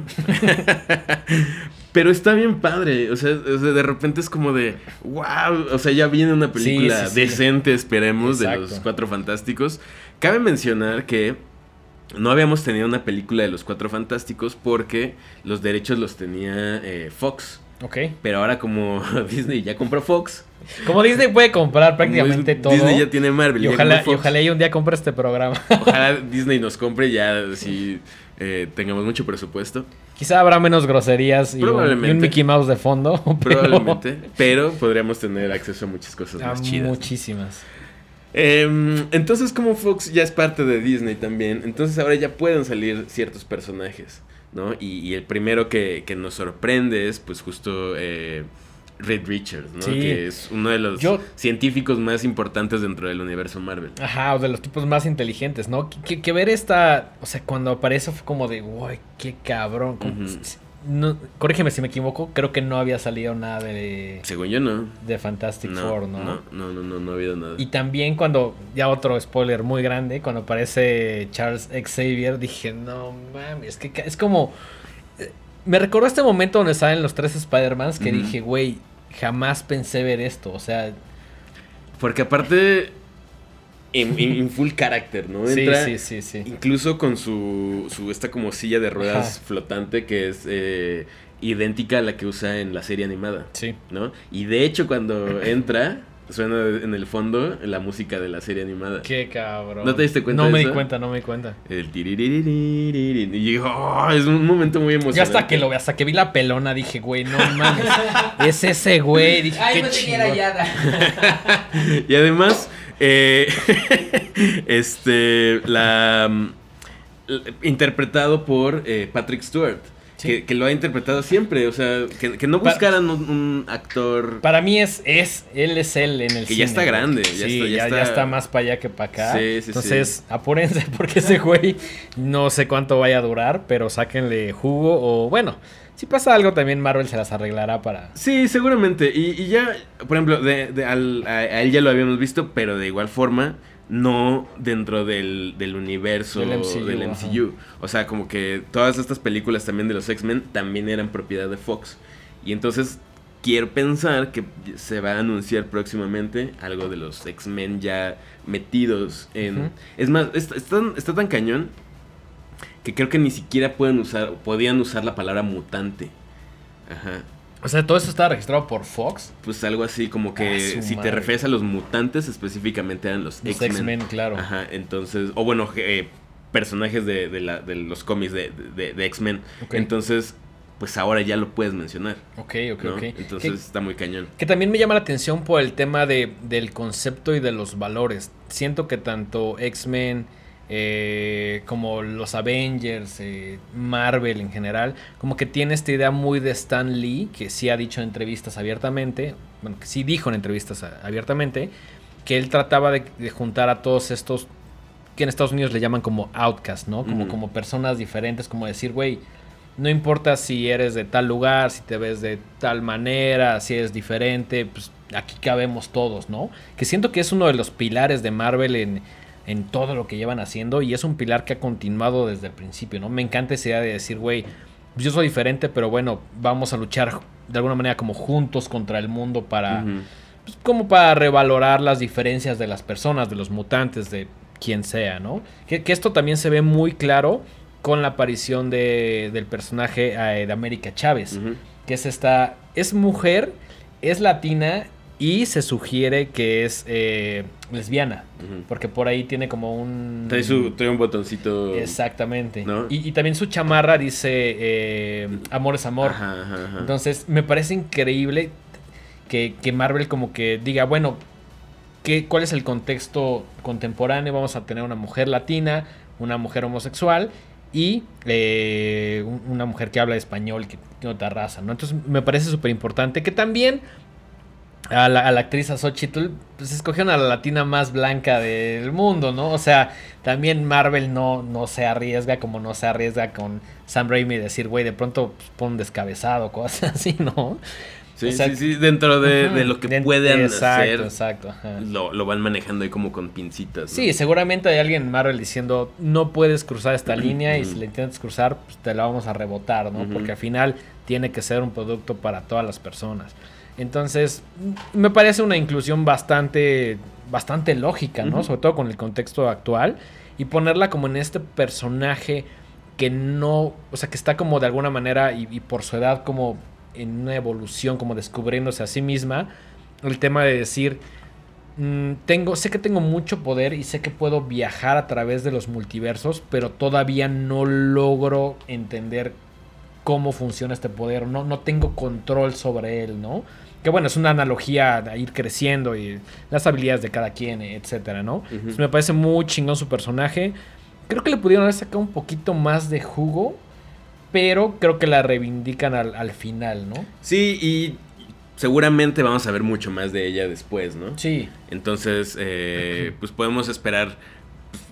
Pero está bien padre. O sea, de repente es como de. ¡Wow! O sea, ya viene una película decente, esperemos, de los cuatro fantásticos. Cabe mencionar que no habíamos tenido una película de los Cuatro Fantásticos porque los derechos los tenía eh, Fox.
Ok.
Pero ahora como Disney ya compró Fox.
Como Disney puede comprar prácticamente todo.
Disney ya tiene Marvel.
Y, ojalá, y ojalá un día compre este programa.
Ojalá Disney nos compre ya si eh, tengamos mucho presupuesto.
Quizá habrá menos groserías y un, Mickey Mouse de fondo.
Probablemente. Pero podríamos tener acceso a muchas cosas más chidas.
Muchísimas.
Em, entonces, como Fox ya es parte de Disney también, entonces ahora ya pueden salir ciertos personajes, ¿no? Y, el primero que, nos sorprende es, pues, justo eh, Reed Richards, ¿no? Que es uno de los científicos más importantes dentro del universo Marvel.
Ajá, o de los tipos más inteligentes, ¿no? Que, ver esta, o sea, cuando aparece fue como de, uy, qué cabrón no, corrígeme si me equivoco, creo que no había salido nada de.
Según yo, no.
De Fantastic Four, ¿no?
No, no, no, no, no ha habido nada.
Y también cuando, ya otro spoiler muy grande, cuando aparece Charles Xavier, dije, no mames, es que es como. Me recordó este momento donde salen los tres Spider-Mans que dije, güey, jamás pensé ver esto, o sea.
Porque aparte en, full character, ¿no?
Entra sí, sí, sí,
Incluso con su, su esta como silla de ruedas flotante que es eh, idéntica a la que usa en la serie animada.
Sí.
¿No? Y de hecho cuando entra suena en el fondo la música de la serie animada.
Qué cabrón.
¿No te diste cuenta?
No
me
di cuenta, no me di cuenta.
El Y digo, oh, es un momento muy emocionante.
Ya hasta que lo hasta que vi la pelona dije, güey, no mames. es ese güey. Dije,
Ay,
qué y además eh, este, la, interpretado por eh, Patrick Stewart. Que, lo ha interpretado siempre, o sea, que, no buscaran un, actor.
Para mí es, es, él es él en el
Que ya está grande, ya,
sí,
está,
ya, está... más para allá que para acá. Sí, sí, Entonces, apúrense porque ese güey no sé cuánto vaya a durar, pero sáquenle jugo o bueno, si pasa algo, también Marvel se las arreglará para.
Sí, seguramente. Y, ya, por ejemplo, de, al, a, él ya lo habíamos visto, pero de igual forma, no dentro del, del universo del MCU. O sea, como que todas estas películas también de los X-Men también eran propiedad de Fox. Y entonces quiero pensar que se va a anunciar próximamente algo de los X-Men ya metidos en... Es más, está tan cañón que creo que ni siquiera pueden usar, podían usar la palabra mutante. Ajá.
O sea, todo eso está registrado por Fox.
Pues algo así, como que si te refieres a los mutantes, específicamente eran los,
X-Men. X-Men, claro.
Ajá, entonces, o bueno, eh, personajes de, los cómics de, X-Men. Entonces, pues ahora ya lo puedes mencionar.
Ok, ok, ok.
Entonces está muy cañón.
Que también me llama la atención por el tema de, del concepto y de los valores. Siento que tanto X-Men eh, como los Avengers, eh, Marvel en general, como que tiene esta idea muy de Stan Lee, que sí ha dicho en entrevistas abiertamente, bueno, que sí dijo en entrevistas abiertamente, que él trataba de, juntar a todos estos, que en Estados Unidos le llaman como outcasts, ¿no? Como, como personas diferentes, como decir, güey, no importa si eres de tal lugar, si te ves de tal manera, si eres diferente, pues aquí cabemos todos, ¿no? Que siento que es uno de los pilares de Marvel en en todo lo que llevan haciendo y es un pilar que ha continuado desde el principio, ¿no? Me encanta esa idea de decir, güey, yo soy diferente, pero bueno, vamos a luchar de alguna manera como juntos contra el mundo para, pues, como para revalorar las diferencias de las personas, de los mutantes, de quien sea, ¿no? Que, esto también se ve muy claro con la aparición de, del personaje eh, de América Chávez, que es esta, es mujer, es latina Y se sugiere que es eh, lesbiana. Porque por ahí tiene como un.
Trae, su, trae un botoncito.
Exactamente. Y, también su chamarra dice eh, Amor es amor. Entonces, me parece increíble que, que, Marvel como que diga, bueno, ¿qué, ¿cuál es el contexto contemporáneo? Vamos a tener una mujer latina, una mujer homosexual y eh, una mujer que habla español, que tiene otra raza, ¿no? Entonces me parece súper importante que también a la, actriz a Xochitl, pues escogieron a la latina más blanca del mundo, ¿no? O sea, también Marvel no, no se arriesga como no se arriesga con Sam Raimi decir, güey, de pronto pues, pon descabezado, cosas así, ¿no?
Sí, sí, sí, dentro de, lo que pueden
exacto, Exacto,
lo, lo, van manejando ahí como con pincitas.
Sí, seguramente hay alguien en Marvel diciendo, no puedes cruzar esta línea y si la intentas cruzar, pues te la vamos a rebotar, ¿no? Porque al final tiene que ser un producto para todas las personas. Entonces, me parece una inclusión bastante, bastante lógica, ¿no? Sobre todo con el contexto actual. Y ponerla como en este personaje que no, o sea, que está como de alguna manera y, y por su edad como en una evolución, como descubriéndose a sí misma. El tema de decir, mm, tengo, sé que tengo mucho poder y sé que puedo viajar a través de los multiversos, pero todavía no logro entender cómo funciona este poder, no, no tengo control sobre él, ¿no? Que bueno, es una analogía a ir creciendo y las habilidades de cada quien, etcétera, ¿no? me parece muy chingón su personaje. Creo que le pudieron haber sacado un poquito más de jugo, pero creo que la reivindican al, final, ¿no?
Sí, y seguramente vamos a ver mucho más de ella después, ¿no?
Sí.
Entonces, eh, pues podemos esperar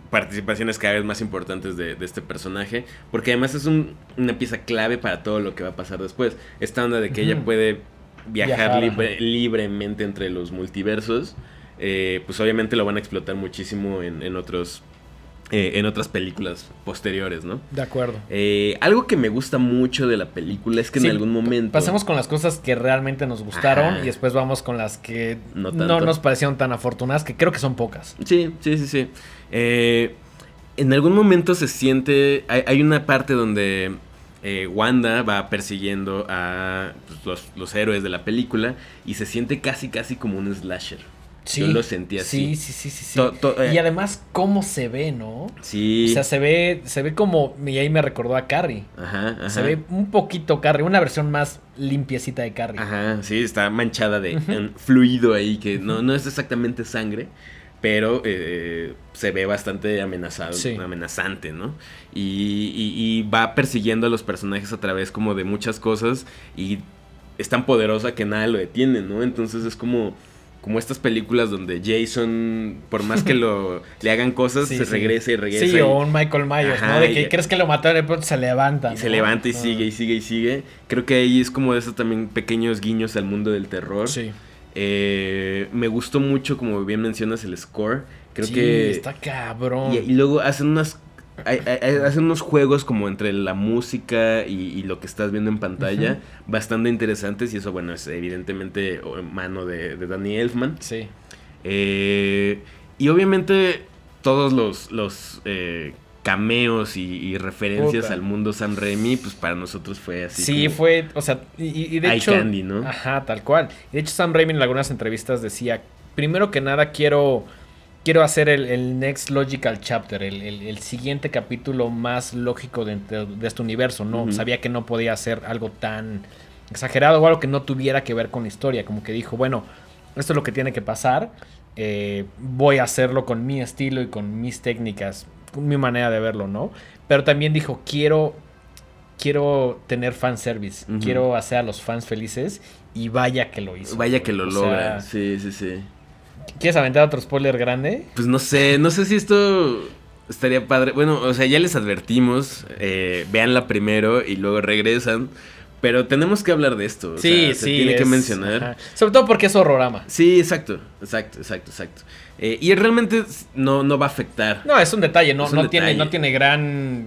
participaciones cada vez más importantes de, este personaje, porque además es una pieza clave para todo lo que va a pasar después. Esta onda de que ella puede viajar, libremente entre los multiversos, eh, pues obviamente lo van a explotar muchísimo en, otros eh, en otras películas posteriores, ¿no?
De acuerdo.
Eh, algo que me gusta mucho de la película es que en algún momento.
Pasemos con las cosas que realmente nos gustaron y después vamos con las que no, nos parecieron tan afortunadas, que creo que son pocas.
Sí, sí, sí, sí. en algún momento se siente. hay una parte donde eh, Wanda va persiguiendo a pues, los, héroes de la película y se siente casi, casi como un slasher. Sí, Yo lo sentí así.
Sí, sí, sí, sí. y eh, además, cómo se ve, ¿no?
Sí.
O sea, se ve, se ve como. Y ahí me recordó a Carrie. Ajá, ajá. Se ve un poquito Carrie, una versión más limpiecita de Carrie.
Ajá, sí, está manchada de fluido ahí, que no, no es exactamente sangre pero eh, se ve bastante amenazado, amenazante, ¿no? Y, va persiguiendo a los personajes a través como de muchas cosas y es tan poderosa que nada lo detiene, ¿no? Entonces es como como estas películas donde Jason, por más que lo le hagan cosas, se regresa y regresa.
Sí, o un Michael Myers, ¿no? De que crees que lo mataron y de pronto se levanta.
Y se levanta y sigue y sigue y sigue. Creo que ahí es como de esos también pequeños guiños al mundo del terror.
Sí.
Eh, me gustó mucho, como bien mencionas, el score. Creo que.
Está cabrón.
Y, luego hacen unas. hacen unos juegos como entre la música y, lo que estás viendo en pantalla bastante interesantes y eso bueno es evidentemente mano de, Danny Elfman.
Sí.
Eh, y obviamente todos los, los eh, cameos y, referencias al mundo San Remy, pues para nosotros fue así.
Sí, fue, o sea, y, de hecho...
Candy, ¿no?
Ajá, tal cual. Y de hecho Sam Raimi en algunas entrevistas decía, primero que nada quiero, quiero hacer el, next logical chapter, el, siguiente capítulo más lógico de, de este universo, ¿no? Sabía que no podía hacer algo tan exagerado o algo que no tuviera que ver con la historia, como que dijo, bueno, esto es lo que tiene que pasar, eh, voy a hacerlo con mi estilo y con mis técnicas mi manera de verlo, ¿no? Pero también dijo, quiero, quiero tener fanservice, service, quiero hacer a los fans felices y vaya que lo hizo.
Vaya que lo logra, sí, sí, sí.
¿Quieres aventar otro spoiler grande?
Pues no sé, no sé si esto estaría padre. Bueno, o sea, ya les advertimos, eh, véanla primero y luego regresan. Pero tenemos que hablar de esto.
sí,
sí. Se tiene que mencionar.
Sobre todo porque es horrorama.
Sí, exacto, exacto, exacto, exacto. Eh, y realmente no, no va a afectar.
No, es un detalle, no, no, Tiene, no tiene gran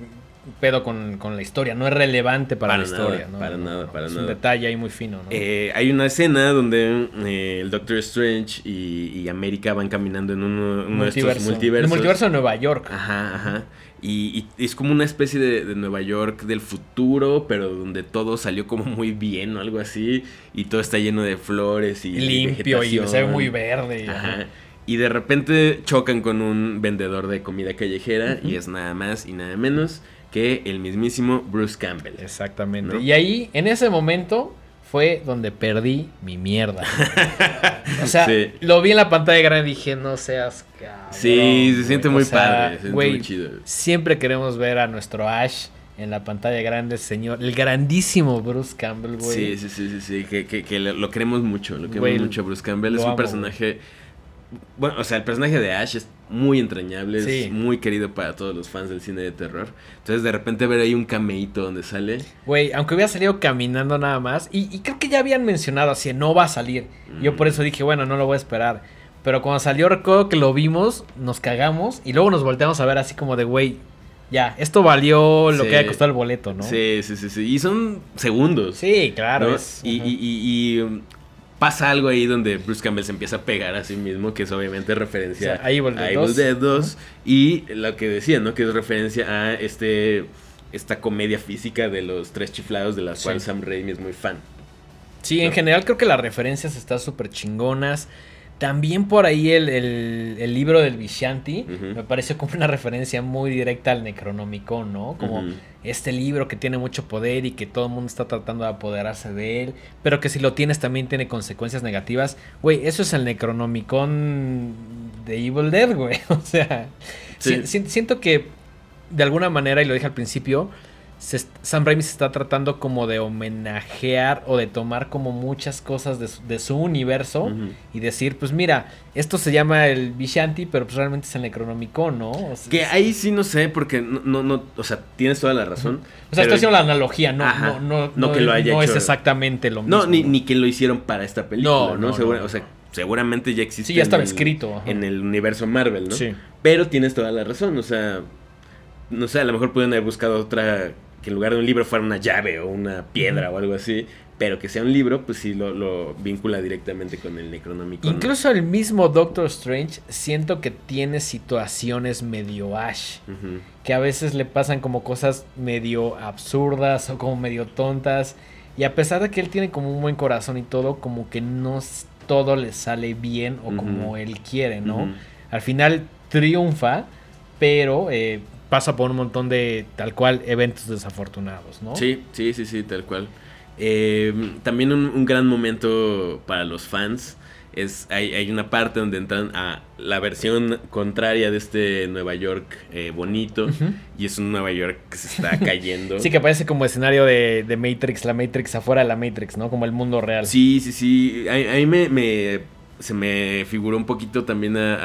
pedo con, con la historia, no es relevante para,
Para
la
nada,
historia, ¿no?
para
No,
nada, para
es
nada.
un detalle ahí muy fino, ¿no?
Eh, hay una escena donde eh, el Doctor Strange y, y América van caminando en uno, uno de estos multiversos.
El multiverso de Nueva York.
Ajá, ajá. Y, y es como una especie de, de Nueva York del futuro, pero donde todo salió como muy bien o algo así. Y todo está lleno de flores y
limpio y se ve muy verde. y-
Ajá. Y de repente chocan con un vendedor de comida callejera y es nada más y nada menos que el mismísimo Bruce Campbell.
Exactamente.
¿No?
Y ahí, en ese momento, fue donde perdí mi mierda. o sea,
Sí.
lo vi en la pantalla grande y dije, no seas cabrón.
Sí, se
güey".
siente muy
sea,
padre, se siente muy chido.
Siempre queremos ver a nuestro Ash en la pantalla grande, señor. El grandísimo Bruce Campbell, güey.
Sí, sí, sí, sí, sí, que, que, que lo, queremos mucho, lo queremos mucho a Bruce Campbell. Es un
amo,
personaje... Bueno, o sea, el personaje de Ash es muy entrañable,
Sí.
es muy querido para todos los fans del cine de terror. Entonces, de repente ver ahí un cameíto donde sale...
Güey, aunque hubiera salido caminando nada más. Y, y creo que ya habían mencionado así, no va a salir. Yo por
Mm.
eso dije, bueno, no lo voy a esperar. Pero cuando salió, recuerdo que lo vimos, nos cagamos. Y luego nos volteamos a ver así como de, güey, ya, esto valió lo
Sí.
que haya costado el boleto, ¿no?
Sí, sí, sí, sí. Y son segundos.
Sí, claro.
¿no?
es-
y, y- y- y, um, pasa algo ahí donde Bruce Campbell se empieza a pegar a sí mismo, que es obviamente referencia
O sea, a Evil Dead
a Evil
2.
Dead 2. Y lo que decía, ¿no? Que es referencia a este esta comedia física de los tres chiflados de la
Sí.
cual Sam Raimi es muy fan.
Sí, en general creo que las referencias están súper chingonas. También por ahí el, el- el libro del Vishanti me pareció como una referencia muy directa al Necronomicon, ¿no? Como este libro que tiene mucho poder y que todo el mundo está tratando de apoderarse de él, pero que si lo tienes también tiene consecuencias negativas. Güey, eso es el Necronomicon de Evil Dead, güey. O sea,
Sí.
si- si- siento que de alguna manera, y lo dije al principio, se Sam Raimi se está tratando como de homenajear o de tomar como muchas cosas de su, de su universo y decir, pues mira, esto se llama el Vishanti, pero pues realmente es el Necronomicon, ¿no? O sea,
Que ahí sí no sé, porque no, no, no, o sea, tienes toda la razón.
o sea, estoy haciendo la analogía, no,
Ajá,
no, no,
no que lo haya
no
hecho-
es exactamente lo mismo.
No, ni, ni que lo hicieron para esta película,
No,
Segura- o sea, seguramente ya existe.
Sí, ya estaba
en el-
escrito, ajá.
En el universo Marvel, ¿no?
Sí.
Pero tienes toda la razón, o sea, no sé, a lo mejor pudieron haber buscado otra, que en lugar de un libro fuera una llave o una piedra o algo así, pero que sea un libro, pues sí lo, lo vincula directamente con el Necronomicon. ¿no?
Incluso el mismo Doctor Strange siento que tiene situaciones medio Ash. Que a veces le pasan como cosas medio absurdas o como medio tontas. Y a pesar de que él tiene como un buen corazón y todo, como que no todo le sale bien o como él quiere, ¿no? Al final triunfa, pero eh, pasa por un montón de tal cual eventos desafortunados, ¿no?
Sí, sí, sí, sí, tal cual. Eh, también un, un gran momento para los fans es hay, hay una parte donde entran a la versión contraria de este Nueva York eh, bonito y es un Nueva York que se está cayendo.
Sí, que parece como escenario de, de Matrix, la Matrix afuera de la Matrix, ¿no? Como el mundo real.
Sí, sí, sí. A, a mí me, me- se me figuró un poquito también a,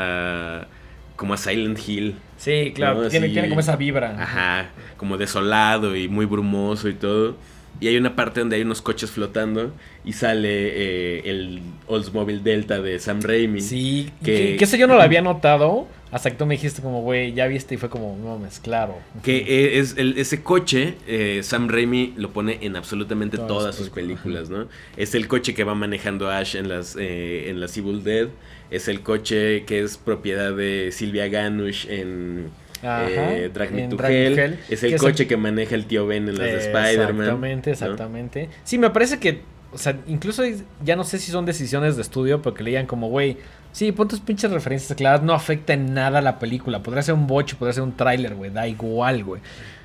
a- como a Silent Hill.
Sí, claro,
No,
tiene, tiene como esa vibra.
Ajá, como desolado y muy brumoso y todo. Y hay una parte donde hay unos coches flotando y sale eh, el Oldsmobile Delta de Sam Raimi.
Sí,
Que-
que, que eso yo no lo había notado hasta que tú me dijiste como, güey, ya viste y fue como, no mames, claro.
Que eh, es el- ese coche, eh, Sam Raimi lo pone en absolutamente
Todas
sus
películas.
películas, ¿no? Es el coche que va manejando Ash en las, eh, en las Evil Dead. Es el coche que es propiedad de Silvia Ganush en
Ajá,
eh, Drag Me to Hell. Es el
que es
coche
el-
que maneja el tío Ben en las de Spider-Man.
Exactamente,
¿no?
exactamente. Sí, me parece que, o sea, incluso ya no sé si son decisiones de estudio, porque leían como, güey, sí, pon tus pinches referencias claras, no afecta en nada la película. Podría ser un boche, podría ser un tráiler, güey, da igual, güey.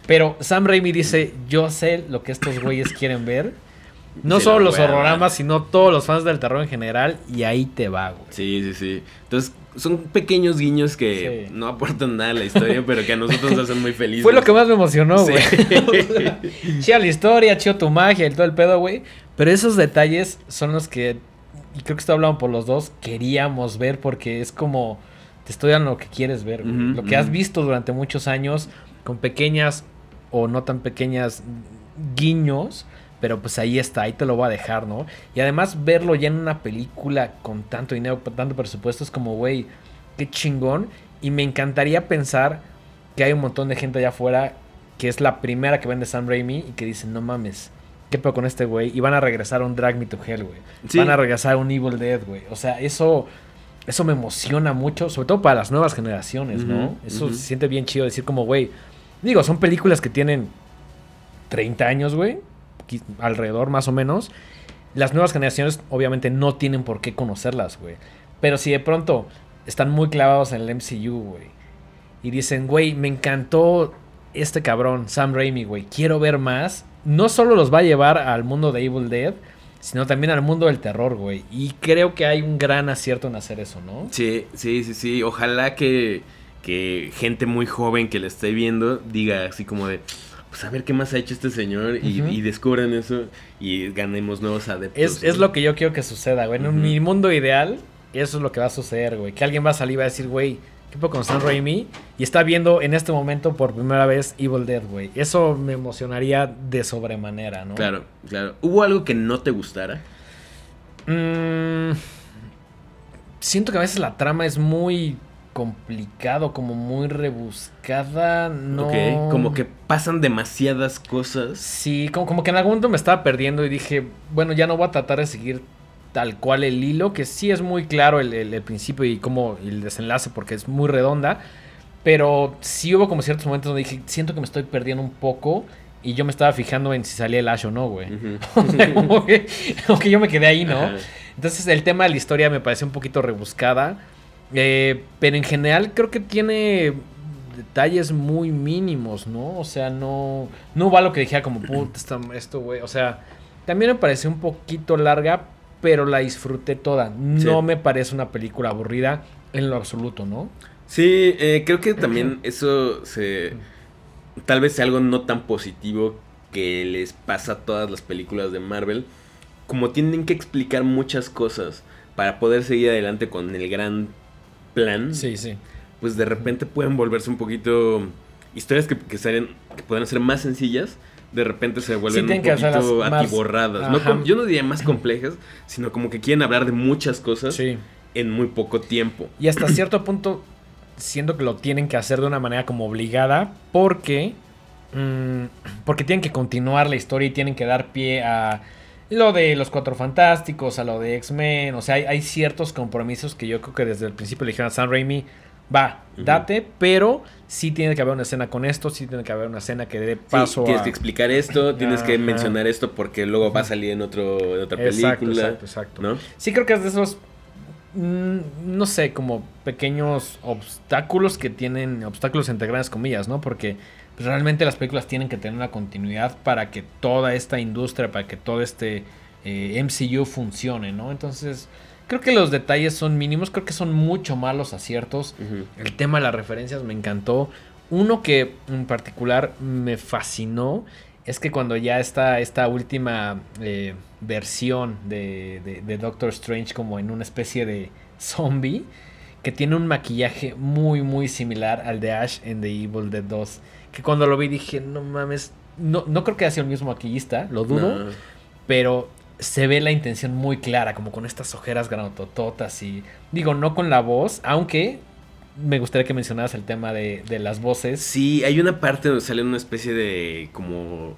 Pero Sam Raimi dice, yo sé lo que estos güeyes quieren ver. No solo
lo
los horroramas, sino todos los fans del terror en general, y ahí te va, güey.
Sí, sí, sí. Entonces, son pequeños guiños que
Sí.
no aportan nada a la historia, pero que a nosotros nos hacen muy felices.
Fue lo que más me emocionó,
Sí.
güey. Chía la historia, chido tu magia y todo el pedo, güey. Pero esos detalles son los que, y creo que esto hablamos por los dos, queríamos ver porque es como, te estoy dando lo que quieres ver, güey. Lo que has visto durante muchos años con pequeñas o no tan pequeñas guiños. Pero pues ahí está, ahí te lo voy a dejar, ¿no? Y además verlo ya en una película con tanto dinero, con tanto presupuesto, es como, güey, qué chingón. Y me encantaría pensar que hay un montón de gente allá afuera que es la primera que vende Sam Raimi y que dicen, no mames, ¿qué pedo con este güey? Y van a regresar a un Drag Me to Hell, güey. Van a regresar a un Evil Dead, güey. O sea, eso, eso me emociona mucho, sobre todo para las nuevas generaciones, ¿no? Eso se siente bien chido decir como, güey, digo, son películas que tienen 30 años, güey, alrededor más o menos. Las nuevas generaciones obviamente no tienen por qué conocerlas, güey. Pero si de pronto están muy clavados en el MCU, güey, y dicen, güey, me encantó este cabrón, Sam Raimi, güey, quiero ver más, no solo los va a llevar al mundo de Evil Dead, sino también al mundo del terror, güey. Y creo que hay un gran acierto en hacer eso, ¿no?
Sí, sí, sí, sí. Ojalá que, que gente muy joven que le esté viendo diga así como de, pues a ver qué más ha hecho este señor y, descubran eso y ganemos nuevos adeptos.
Es, lo que yo quiero que suceda, güey. En mi mundo ideal, eso es lo que va a suceder, güey. Que alguien va a salir y va a decir, güey, ¿qué con Sam Raimi? Y está viendo en este momento por primera vez Evil Dead, güey. Eso me emocionaría de sobremanera, ¿no?
Claro, claro. ¿Hubo algo que no te gustara?
Mm, siento que a veces la trama es muy complicado, como muy rebuscada, no...
como que pasan demasiadas cosas.
Sí, como, como que en algún momento me estaba perdiendo y dije, bueno, ya no voy a tratar de seguir tal cual el hilo, que sí es muy claro el, principio y como el desenlace porque es muy redonda, pero sí hubo como ciertos momentos donde dije, siento que me estoy perdiendo un poco y yo me estaba fijando en si salía el Ash o no, güey. que, yo me quedé ahí, ¿no? Entonces el tema de la historia me pareció un poquito rebuscada, eh, pero en general creo que tiene detalles muy mínimos, ¿no? O sea, no, no va lo que dijera como, puta, esto, güey. O sea, también me pareció un poquito larga, pero la disfruté toda. No me parece una película aburrida en lo absoluto, ¿no?
Sí, eh, creo que también eso se... Tal vez sea algo no tan positivo que les pasa a todas las películas de Marvel. Como tienen que explicar muchas cosas para poder seguir adelante con el gran plan.
Sí, sí.
Pues de repente pueden volverse un poquito... Historias que, que, que pueden ser más sencillas de repente se vuelven un poquito atiborradas. yo no diría más complejas, sino como que quieren hablar de muchas cosas en muy poco tiempo.
Y hasta cierto punto, siento que lo tienen que hacer de una manera como obligada, porque. Mm, porque tienen que continuar la historia y tienen que dar pie a lo de los Cuatro Fantásticos, a lo de X-Men. O sea, hay, hay, ciertos compromisos que yo creo que desde el principio le dijeron a Sam Raimi va, date, pero sí tiene que haber una escena con esto, sí tiene que haber una escena que dé paso
tienes que explicar esto, tienes que mencionar esto porque luego va a salir en, otro, en otra película. Exacto, exacto, ¿no?
Sí creo que es de esos, mm, no sé, como pequeños obstáculos que tienen, obstáculos entre grandes comillas, ¿no? Porque pues, realmente las películas tienen que tener una continuidad para que toda esta industria, para que todo este eh, MCU funcione, ¿no? Entonces... Creo que los detalles son mínimos, creo que son mucho más los aciertos. El tema de las referencias me encantó. Uno que en particular me fascinó es que cuando ya está esta última eh, versión de, de, Doctor Strange como en una especie de zombie, que tiene un maquillaje muy muy similar al de Ash en The Evil Dead 2, que cuando lo vi dije, no mames, no, no creo que haya sido el mismo maquillista, lo dudo, pero se ve la intención muy clara, como con estas ojeras granotototas y digo, no con la voz, aunque me gustaría que mencionaras el tema de, las voces.
Sí, hay una parte donde sale una especie de como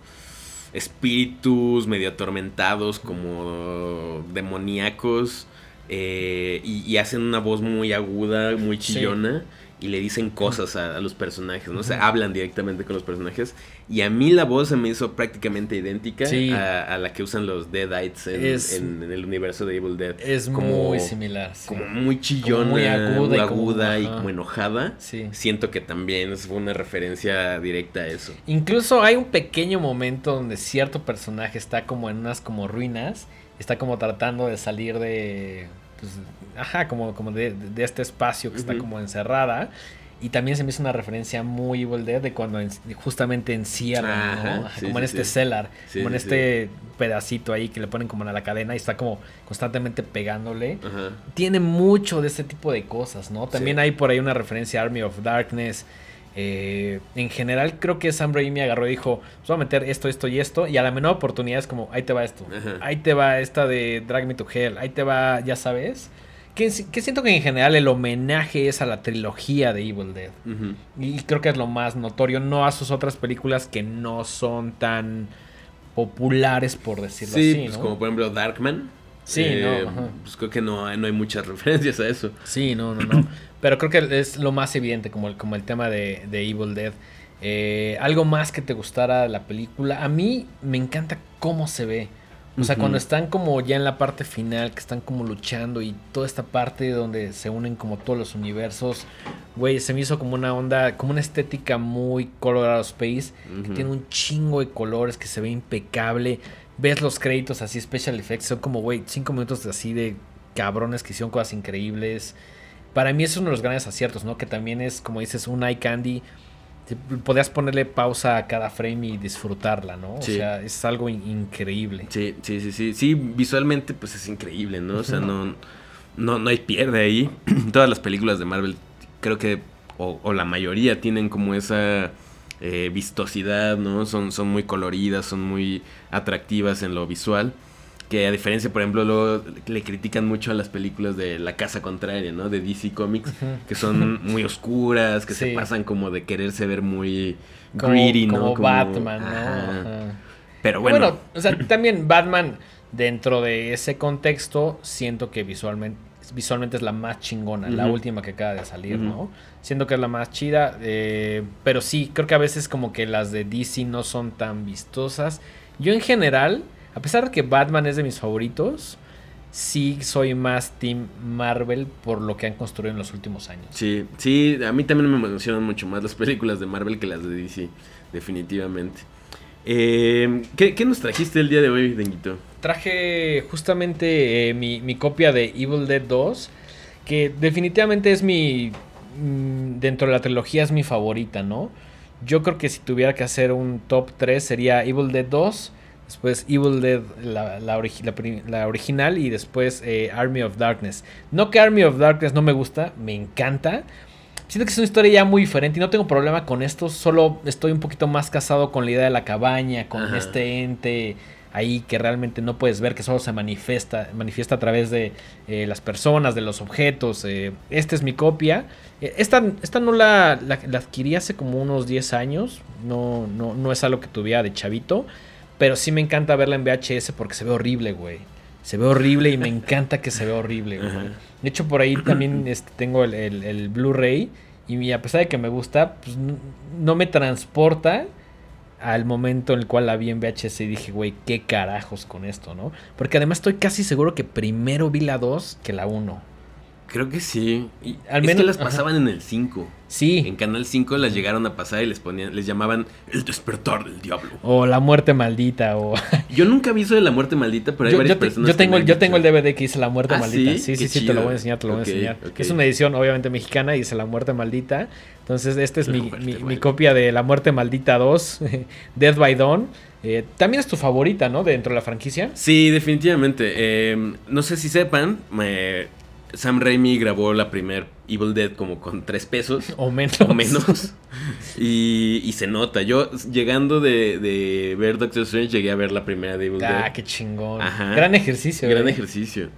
espíritus medio atormentados, como demoníacos, eh, y, hacen una voz muy aguda, muy chillona y le dicen cosas a, los personajes, ¿no? O sea, hablan directamente con los personajes. Y a mí la voz se me hizo prácticamente idéntica a, la que usan los Deadites en, en, el universo de Evil Dead.
Es muy similar.
Como muy chillona, muy aguda, aguda y, como, enojada. Sí. Siento que también es una referencia directa a eso.
Incluso hay un pequeño momento donde cierto personaje está como en unas como ruinas, está como tratando de salir de pues, ajá, como, como de, este espacio que está como encerrada. Y también se me hizo una referencia muy Evil Dead de cuando justamente encierran, como en este cellar, como en este pedacito ahí que le ponen como en la cadena y está como constantemente pegándole. Tiene mucho de ese tipo de cosas, ¿no? También hay por ahí una referencia a Army of Darkness. Eh, en general creo que Sam Raimi agarró y dijo, pues voy a meter esto, esto y esto, y a la menor oportunidad es como, ahí te va esto, ahí te va esta de Drag Me to Hell, ahí te va, ya sabes, Que, siento que en general el homenaje es a la trilogía de Evil Dead. Y creo que es lo más notorio, no a sus otras películas que no son tan populares, por decirlo así.
Sí, pues como por ejemplo Darkman.
Sí,
eh, Pues creo que no, no hay muchas referencias a eso.
Sí, no, no, no. Pero creo que es lo más evidente, como el, como el tema de, de Evil Dead. Eh, algo más que te gustara la película. A mí me encanta cómo se ve. O sea, cuando están como ya en la parte final, que están como luchando y toda esta parte donde se unen como todos los universos, güey, se me hizo como una onda, como una estética muy Colorado Space, que tiene un chingo de colores, que se ve impecable. Ves los créditos así, special effects, son como, güey, cinco minutos así de cabrones que hicieron cosas increíbles. Para mí es uno de los grandes aciertos, ¿no? Que también es, como dices, un eye candy podías ponerle pausa a cada frame y disfrutarla, ¿no? O sea, es algo increíble.
Sí, sí, sí, sí. Sí, visualmente pues es increíble, ¿no? O sea, no, no, no hay pierde ahí. Todas las películas de Marvel creo que, o, la mayoría, tienen como esa eh, vistosidad, ¿no? Son, son muy coloridas, son muy atractivas en lo visual que a diferencia, por ejemplo, luego le critican mucho a las películas de La Casa Contraria, ¿no? De DC Comics, que son muy oscuras, que se pasan como de quererse ver muy greedy,
¿no? Como Batman, ¿no?
Pero bueno. Bueno,
o sea, también Batman, dentro de ese contexto, siento que visualmente, visualmente es la más chingona, la última que acaba de salir, ¿no? Siento que es la más chida, eh, pero sí, creo que a veces como que las de DC no son tan vistosas. Yo en general a pesar de que Batman es de mis favoritos, sí soy más Team Marvel por lo que han construido en los últimos años.
Sí, sí, a mí también me emocionan mucho más las películas de Marvel que las de DC, definitivamente. Eh, ¿qué, nos trajiste el día de hoy, Denguito?
Traje justamente eh, mi, copia de Evil Dead 2, que definitivamente es mi... Mm, dentro de la trilogía es mi favorita, ¿no? Yo creo que si tuviera que hacer un top 3 sería Evil Dead 2, después Evil Dead, la, la, original, y después eh, Army of Darkness. No que Army of Darkness no me gusta, me encanta. Siento que es una historia ya muy diferente y no tengo problema con esto, solo estoy un poquito más casado con la idea de la cabaña, con este ente ahí que realmente no puedes ver, que solo se manifiesta, manifiesta a través de eh, las personas, de los objetos. Eh, esta es mi copia. esta, esta no la, la, adquirí hace como unos 10 años, no, no, no es algo que tuviera de chavito. Pero sí me encanta verla en VHS porque se ve horrible, güey. Se ve horrible y me encanta que se vea horrible, güey. De hecho, por ahí también este, tengo el, Blu-ray. Y a pesar de que me gusta, pues no me transporta al momento en el cual la vi en VHS y dije, güey, qué carajos con esto, ¿no? Porque además estoy casi seguro que primero vi la 2 que la 1.
Creo que sí. Y al menos las pasaban en el 5.
Sí.
En Canal 5 las llegaron a pasar y les ponían, les llamaban El despertar del diablo.
O La muerte maldita. O...
Yo nunca vi eso de La muerte maldita, pero hay varias personas.
Yo tengo, yo tengo el DVD que dice La muerte ¿Ah, maldita. Sí, sí, sí, te lo voy a enseñar, te lo voy a enseñar. Es una edición obviamente mexicana y dice La muerte maldita. Entonces, esta es mi, mi, copia de La muerte maldita 2, Death by Dawn. Eh, también es tu favorita, ¿no? Dentro de la franquicia.
Sí, definitivamente. Eh, no sé si sepan, me Sam Raimi grabó la primer Evil Dead como con tres pesos.
O menos.
O menos. y, se nota. Yo, llegando de, ver Doctor Strange, llegué a ver la primera de Evil Dead.
Ah, qué chingón. Ajá. Gran ejercicio.
Gran ejercicio.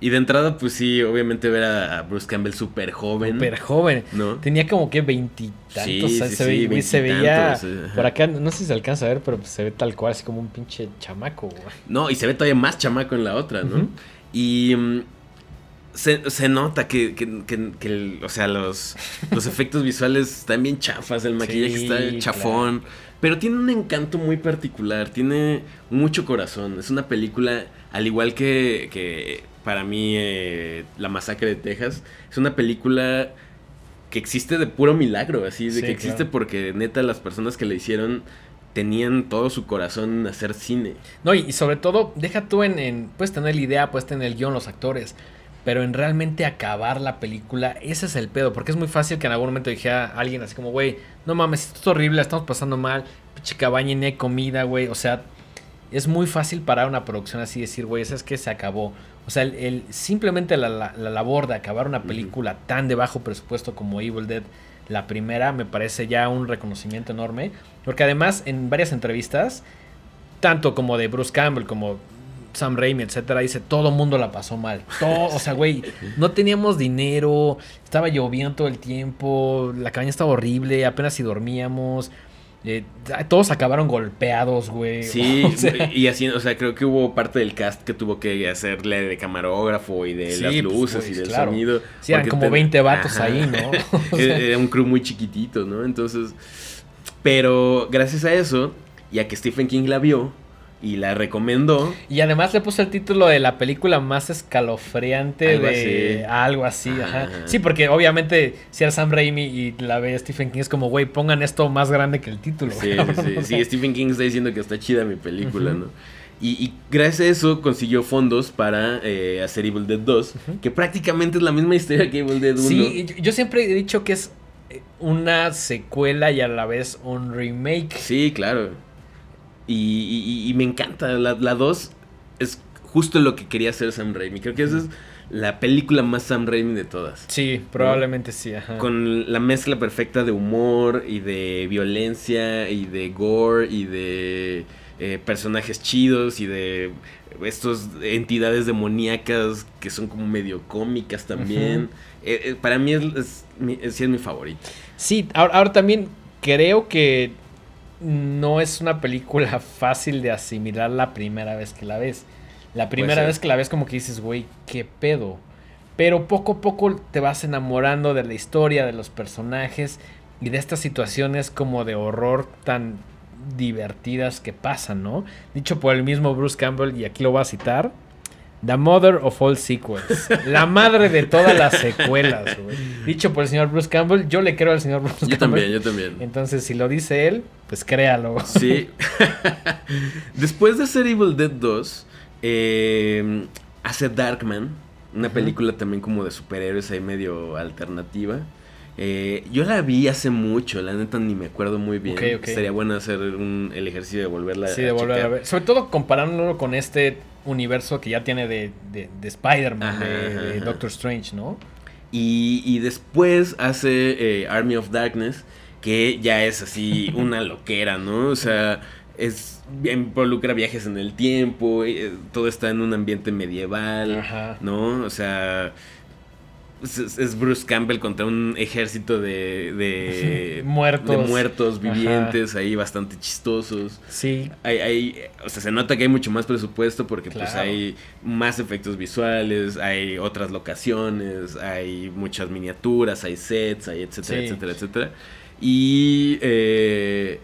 Y de entrada, pues sí, obviamente ver a Bruce Campbell súper joven.
Súper joven. ¿no? Tenía como que veintitantos. Sí, sí, se, sí, se veía. Por acá, no sé si se alcanza a ver, pero se ve tal cual, así como un pinche chamaco, güey.
No, y se ve todavía más chamaco en la otra, ¿no? Y mm, se, nota que, que, o sea, los, los efectos visuales están bien chafas, el maquillaje está chafón, pero tiene un encanto muy particular, tiene mucho corazón. Es una película, al igual que, que para mí eh, La Masacre de Texas, es una película que existe de puro milagro, así, de que existe porque neta las personas que la hicieron tenían todo su corazón en hacer cine.
No, y, sobre todo, deja tú en, en, puedes tener la idea, puedes tener el guion, los actores, pero en realmente acabar la película, ese es el pedo, porque es muy fácil que en algún momento dijera alguien así como, güey, no mames, esto es horrible, estamos pasando mal, pinche cabaña ni hay comida, güey, o sea, es muy fácil parar una producción así y decir, güey, es que se acabó. O sea, el, simplemente la, la, labor de acabar una película tan de bajo presupuesto como Evil Dead, la primera, me parece ya un reconocimiento enorme, porque además en varias entrevistas, tanto como de Bruce Campbell como Sam Raimi, etcétera, dice, todo el mundo la pasó mal. Todo, o sea, güey, no teníamos dinero, estaba lloviendo todo el tiempo, la cabaña estaba horrible, apenas si dormíamos. Eh, todos acabaron golpeados, güey.
Sí, y así, o sea, creo que hubo parte del cast que tuvo que hacerle de camarógrafo y de las pues, luces y del sonido.
Sí, eran como 20 vatos ahí, ¿no?
Era un crew muy chiquitito, ¿no? Entonces, pero gracias a eso, y a que Stephen King la vio, y la recomendó.
Y además le puso el título de la película más escalofriante de algo así. Ajá. Sí, porque obviamente si era Sam Raimi y la ve Stephen King es como, güey, pongan esto más grande que el título.
Sí, sí, sí. Stephen King está diciendo que está chida mi película, ¿no? Y, gracias a eso consiguió fondos para eh, hacer Evil Dead 2, que prácticamente es la misma historia que Evil Dead 1.
Sí, yo siempre he dicho que es eh, una secuela y a la vez un remake.
Sí, claro. Y, me encanta. La 2 es justo lo que quería hacer Sam Raimi. Creo que esa es la película más Sam Raimi de todas.
Sí, probablemente sí.
Con la mezcla perfecta de humor y de violencia y de gore y de eh, personajes chidos y de estos entidades demoníacas que son como medio cómicas también. Eh, eh, para mí es, es, mi favorito.
Sí, ahora también creo que no es una película fácil de asimilar la primera vez que la ves. La primera vez que la ves como que dices, güey, qué pedo. Pero poco a poco te vas enamorando de la historia, de los personajes y de estas situaciones como de horror tan divertidas que pasan, ¿no? Dicho por el mismo Bruce Campbell, y aquí lo voy a citar, The Mother of All Sequels. La madre de todas las secuelas, güey. Dicho por el señor Bruce Campbell, yo le creo al señor Bruce
Campbell. Yo también, yo también.
Entonces, si lo dice él, pues créalo.
Sí. Después de hacer Evil Dead 2, eh, hace Darkman, una película también como de superhéroes ahí medio alternativa. Eh, yo la vi hace mucho, la neta ni me acuerdo muy bien. Sería bueno hacer el ejercicio de volverla
sí, de volver a ver. Sobre todo comparándolo con este universo que ya tiene de, de, Spider-Man, de, Doctor Strange, ¿no?
Y, después hace eh, Army of Darkness, que ya es así una loquera, ¿no? O sea, es involucra viajes en el tiempo, eh, todo está en un ambiente medieval, ¿no? O sea, es, Bruce Campbell contra un ejército de, de
muertos,
muertos vivientes ahí bastante chistosos.
Sí.
Hay, hay, o sea, se nota que hay mucho más presupuesto porque pues hay más efectos visuales, hay otras locaciones, hay muchas miniaturas, hay sets, hay etcétera, etcétera, etcétera. Y eh,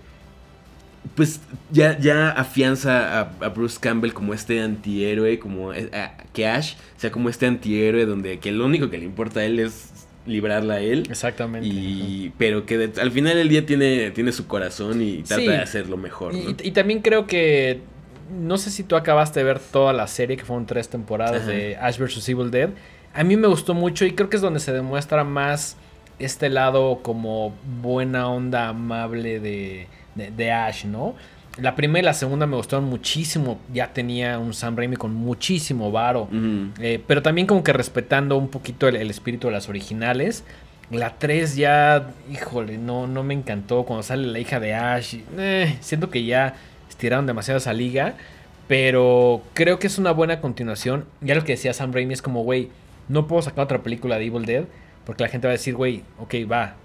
pues ya, ya afianza a, Bruce Campbell como este antihéroe, como eh, que Ash sea como este antihéroe donde que lo único que le importa a él es librarla a él.
Exactamente.
Y, pero que al final del día tiene, tiene su corazón y trata de hacerlo mejor.
Y, también creo que, no sé si tú acabaste de ver toda la serie, que fueron tres temporadas de Ash vs. Evil Dead. A mí me gustó mucho y creo que es donde se demuestra más este lado como buena onda amable de de, Ash, ¿no? La primera y la segunda me gustaron muchísimo. Ya tenía un Sam Raimi con muchísimo varo. Eh, pero también como que respetando un poquito el, espíritu de las originales. La 3 ya, híjole, no, no me encantó. Cuando sale la hija de Ash. Eh, siento que ya estiraron demasiado esa liga. Pero creo que es una buena continuación. Ya lo que decía Sam Raimi es como, güey, no puedo sacar otra película de Evil Dead. Porque la gente va a decir, güey, ok, va,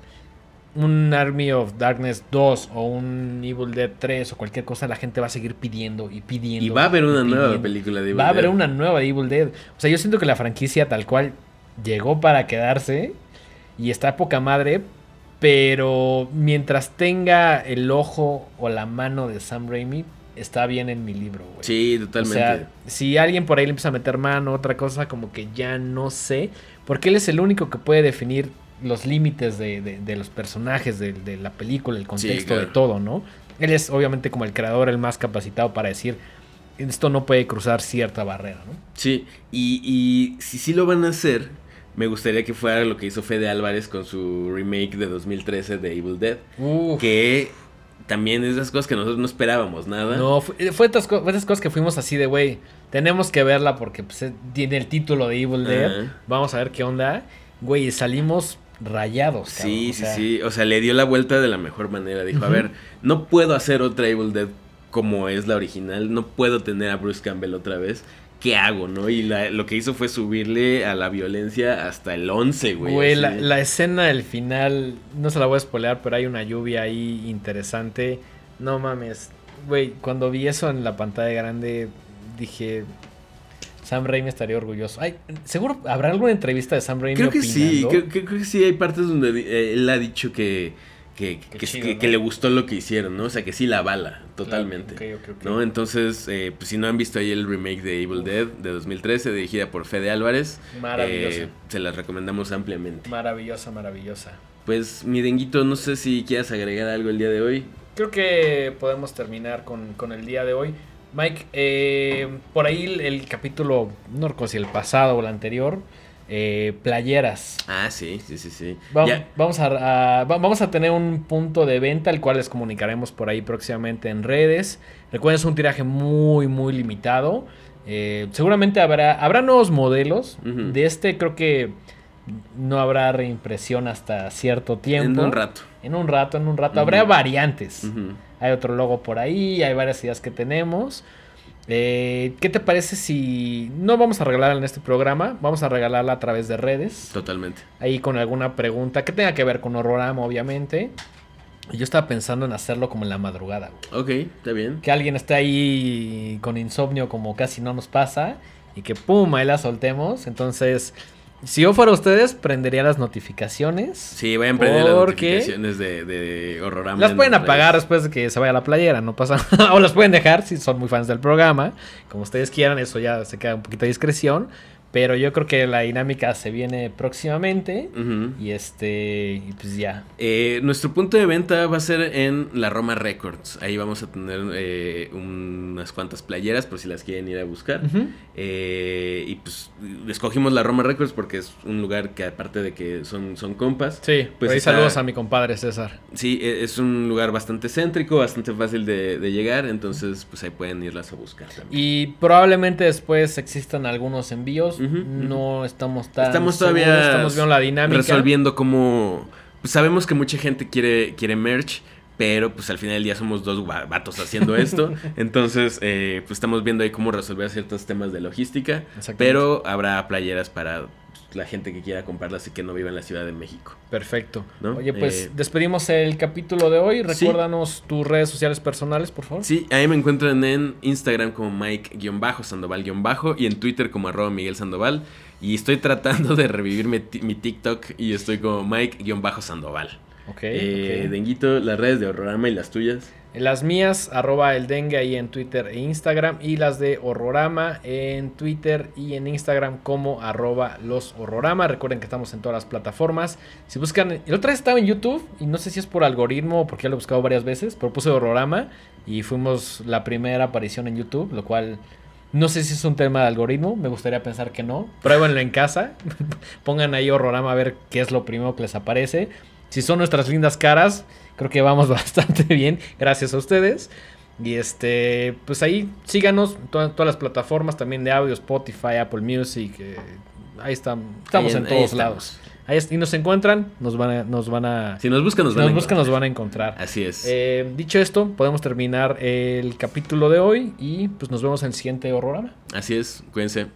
un Army of Darkness 2 o un Evil Dead 3 o cualquier cosa, la gente va a seguir pidiendo y pidiendo.
Y va a haber una nueva película de
Evil Dead. Va a haber una nueva de Evil Dead. O sea, yo siento que la franquicia tal cual llegó para quedarse y está poca madre, pero mientras tenga el ojo o la mano de Sam Raimi, está bien en mi libro, güey.
Sí, totalmente. O sea,
si alguien por ahí le empieza a meter mano, otra cosa, como que ya no sé, porque él es el único que puede definir los límites de, los personajes, de, la película, el contexto de todo, ¿no? Él es obviamente como el creador, el más capacitado para decir, esto no puede cruzar cierta barrera, ¿no?
Sí, y, si sí lo van a hacer, me gustaría que fuera lo que hizo Fede Álvarez con su remake de 2013 de Evil Dead. Que también es esas cosas que nosotros no esperábamos nada.
No, fue, fue, estas, cosas que fuimos así de, güey, tenemos que verla porque pues, tiene el título de Evil Dead. Vamos a ver qué onda. Güey, salimos rayados.
Sí, sí, sí. O sea, le dio la vuelta de la mejor manera. Dijo, a ver, no puedo hacer otra Evil Dead como es la original, no puedo tener a Bruce Campbell otra vez. ¿Qué hago, no? Y lo que hizo fue subirle a la violencia hasta el 11, güey.
Güey, la, escena del final, no se la voy a spoilear, pero hay una lluvia ahí interesante. No mames. Güey, cuando vi eso en la pantalla grande, dije, Sam Raimi estaría orgulloso. Ay, seguro habrá alguna entrevista de Sam Raimi.
Creo que sí, creo, que sí hay partes donde eh, él ha dicho que, que, que, le gustó lo que hicieron, ¿no? O sea, que sí la bala, totalmente. ¿no? Entonces, eh, pues si no han visto ahí el remake de Evil Dead de 2013, dirigida por Fede Álvarez,
maravillosa.
Eh, se las recomendamos ampliamente.
Maravillosa, maravillosa.
Pues, mi denguito, no sé si quieras agregar algo el día de hoy.
Creo que podemos terminar con, con el día de hoy. Mike, eh, por ahí el, capítulo, no recuerdo si el pasado o el anterior, eh, playeras.
Ah, sí, sí, sí, sí.
Vamos, a, vamos a tener un punto de venta, el cual les comunicaremos por ahí próximamente en redes. Recuerden, es un tiraje muy, muy limitado. Eh, seguramente habrá, habrá nuevos modelos. De este creo que no habrá reimpresión hasta cierto tiempo.
En un rato.
En un rato, en un rato. Habrá variantes. Hay otro logo por ahí, hay varias ideas que tenemos. Eh, ¿Qué te parece si no vamos a regalarla en este programa? Vamos a regalarla a través de redes.
Totalmente.
Ahí con alguna pregunta que tenga que ver con Horrorama, obviamente. Yo estaba pensando en hacerlo como en la madrugada.
Ok, está bien.
Que alguien esté ahí con insomnio como casi no nos pasa y que pum, ahí la soltemos. Entonces, si yo fuera ustedes, prendería las notificaciones.
Sí, vayan a prender las notificaciones de, de Horrorama.
Las pueden apagar después de que se vaya la playera, no pasa nada. o las pueden dejar si son muy fans del programa. Como ustedes quieran, eso ya se queda un poquito de discreción. Pero yo creo que la dinámica se viene próximamente. Y este. Y pues ya.
Eh, nuestro punto de venta va a ser en la Roma Records. Ahí vamos a tener eh, unas cuantas playeras por si las quieren ir a buscar. Eh, y pues escogimos la Roma Records porque es un lugar que, aparte de que son, son compas.
Sí, pues ahí saludos a mi compadre César.
Sí, e, es un lugar bastante céntrico, bastante fácil de, llegar. Entonces, pues ahí pueden irlas a buscar también.
Y probablemente después existan algunos envíos no estamos tan.
Estamos todavía.
estamos viendo la dinámica.
Resolviendo cómo. Pues sabemos que mucha gente quiere, quiere merch. Pero pues al final del día somos dos vatos haciendo esto. Entonces, eh, pues estamos viendo ahí cómo resolver ciertos temas de logística. Pero habrá playeras para la gente que quiera comprarlas y que no viva en la Ciudad de México.
Perfecto. Oye, pues eh, despedimos el capítulo de hoy. Recuérdanos tus redes sociales personales, por favor.
Sí, ahí me encuentran en Instagram como Mike-Sandoval- y en Twitter como arroba Miguel Sandoval. Y estoy tratando de revivir mi, TikTok y estoy como Mike-Sandoval. Eh, Denguito, las redes de Horrorama y las tuyas.
Las mías, arroba el dengue ahí en Twitter e Instagram. Y las de Horrorama en Twitter y en Instagram como arroba los Horrorama. Recuerden que estamos en todas las plataformas. Si buscan, el otro día estaba en YouTube y no sé si es por algoritmo o porque ya lo he buscado varias veces, pero puse Horrorama y fuimos la primera aparición en YouTube, lo cual no sé si es un tema de algoritmo, me gustaría pensar que no. Pruébenlo en casa, pongan ahí Horrorama a ver qué es lo primero que les aparece. Si son nuestras lindas caras, creo que vamos bastante bien, gracias a ustedes. Y este, pues ahí síganos en todas, las plataformas también de audio, Spotify, Apple Music. Eh, ahí estamos, estamos en, todos lados. Ahí y nos encuentran, nos van a, nos van a.
Si nos buscan, nos,
van, a buscan, nos van a encontrar.
Así es.
Eh, dicho esto, podemos terminar el capítulo de hoy y pues nos vemos en el siguiente horrorama.
Así es, cuídense.